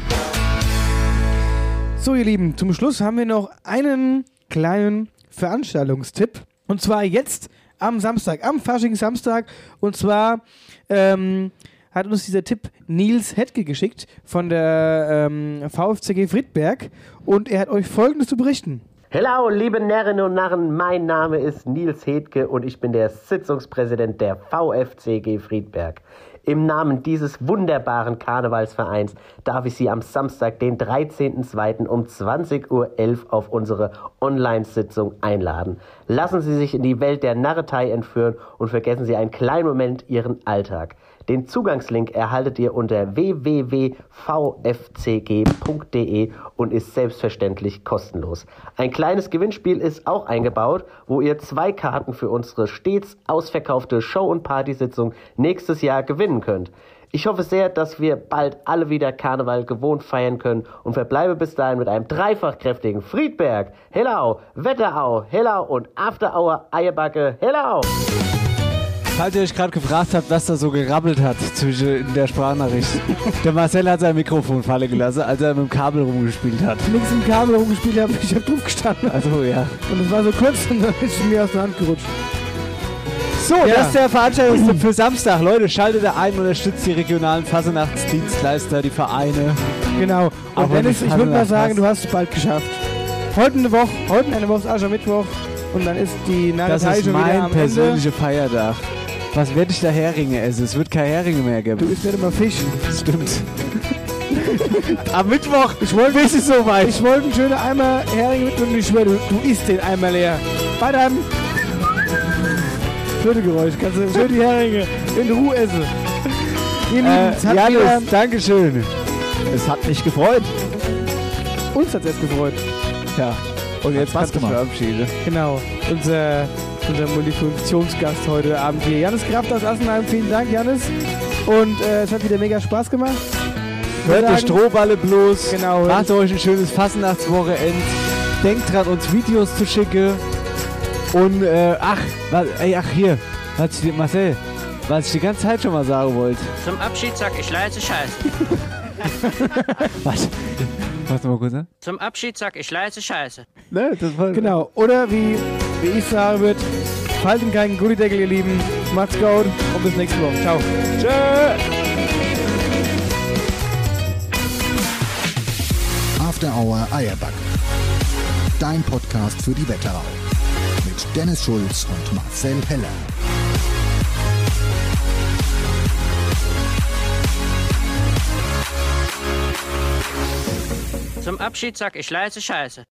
So, ihr Lieben, zum Schluss haben wir noch einen kleinen Veranstaltungstipp. Und zwar jetzt am Samstag, am Fasching-Samstag. Und zwar ähm, hat uns dieser Tipp Nils Hetke geschickt von der ähm, VfCG Friedberg. Und er hat euch Folgendes zu berichten. Hallo, liebe Närrinnen und Narren, mein Name ist Nils Hedke und ich bin der Sitzungspräsident der VfCG Friedberg. Im Namen dieses wunderbaren Karnevalsvereins darf ich Sie am Samstag, den 13.02. um 20.11 Uhr auf unsere Online-Sitzung einladen. Lassen Sie sich in die Welt der Narretei entführen und vergessen Sie einen kleinen Moment Ihren Alltag. Den Zugangslink erhaltet ihr unter www.vfcg.de und ist selbstverständlich kostenlos. Ein kleines Gewinnspiel ist auch eingebaut, wo ihr zwei Karten für unsere stets ausverkaufte Show- und Partysitzung nächstes Jahr gewinnen könnt. Ich hoffe sehr, dass wir bald alle wieder Karneval gewohnt feiern können und verbleibe bis dahin mit einem dreifach kräftigen Friedberg, Hellau, Wetterau, Hellau und After Hour Eierbacke, Hellau! Falls ihr euch gerade gefragt habt, was da so gerabbelt hat zwischen in der Sprachnachricht. Der Marcel hat sein Mikrofon fallen gelassen, als er mit dem Kabel rumgespielt hat. Links im Kabel rumgespielt habe, ich hab drauf gestanden. Also ja. Und es war so kurz und dann ist es mir aus der Hand gerutscht. So, Ja. das ist der Veranstaltungstipp für Samstag. Leute, schaltet da ein, unterstützt die regionalen Fasenachtsdienstleister, die Vereine. Genau. Und Dennis, ich würde mal sagen, du hast es bald geschafft. Heute eine Woche, heute eine Woche ist Aschermittwoch und dann ist die Das Narretei ist schon wieder mein am persönlicher Feiertag. Was werde ich da Heringe essen? Es wird keine Heringe mehr geben. Du isst nicht immer Fisch. Stimmt. Am Mittwoch Ich wollte bis es soweit. ich wollte einen schönen Eimer Hering mit und ich schwöre, du, du isst den Eimer leer. Weiter dann. Schöne Geräusch, kannst du schön die Heringe in Ruhe essen. Ihr Lieben, Äh, es hat Janus, Dankeschön. Es hat mich gefreut. uns hat es gefreut. Ja. Und jetzt Spaß gemacht. verabschieden. Genau, unser, unser Multifunktionsgast heute Abend hier. Janis Kraft aus Assenheim, vielen Dank, Janis. Und äh, es hat wieder mega Spaß gemacht. Hört die Strohballe bloß. Genau. Macht euch ein schönes Fastnachtswochenende. Denkt dran, uns Videos zu schicken. Und, äh, ach, was, ey, ach, hier. Was ich, dir- Marcel, was ich die ganze Zeit schon mal sagen wollte. Zum Abschied sag ich leise Scheiße. Was? Warte mal kurz, ne? Zum Abschied sag ich leise Scheiße. Ne, das war. Genau, oder wie, wie ich sagen würde, falten keinen Gullideckel, ihr Lieben. Macht's gut und bis nächste Woche. Ciao. Tschö. After Hour Eierback. Dein Podcast für die Wetterau. Mit Dennis Schulz und Marcel Heller. Zum Abschied sag ich leise Scheiße.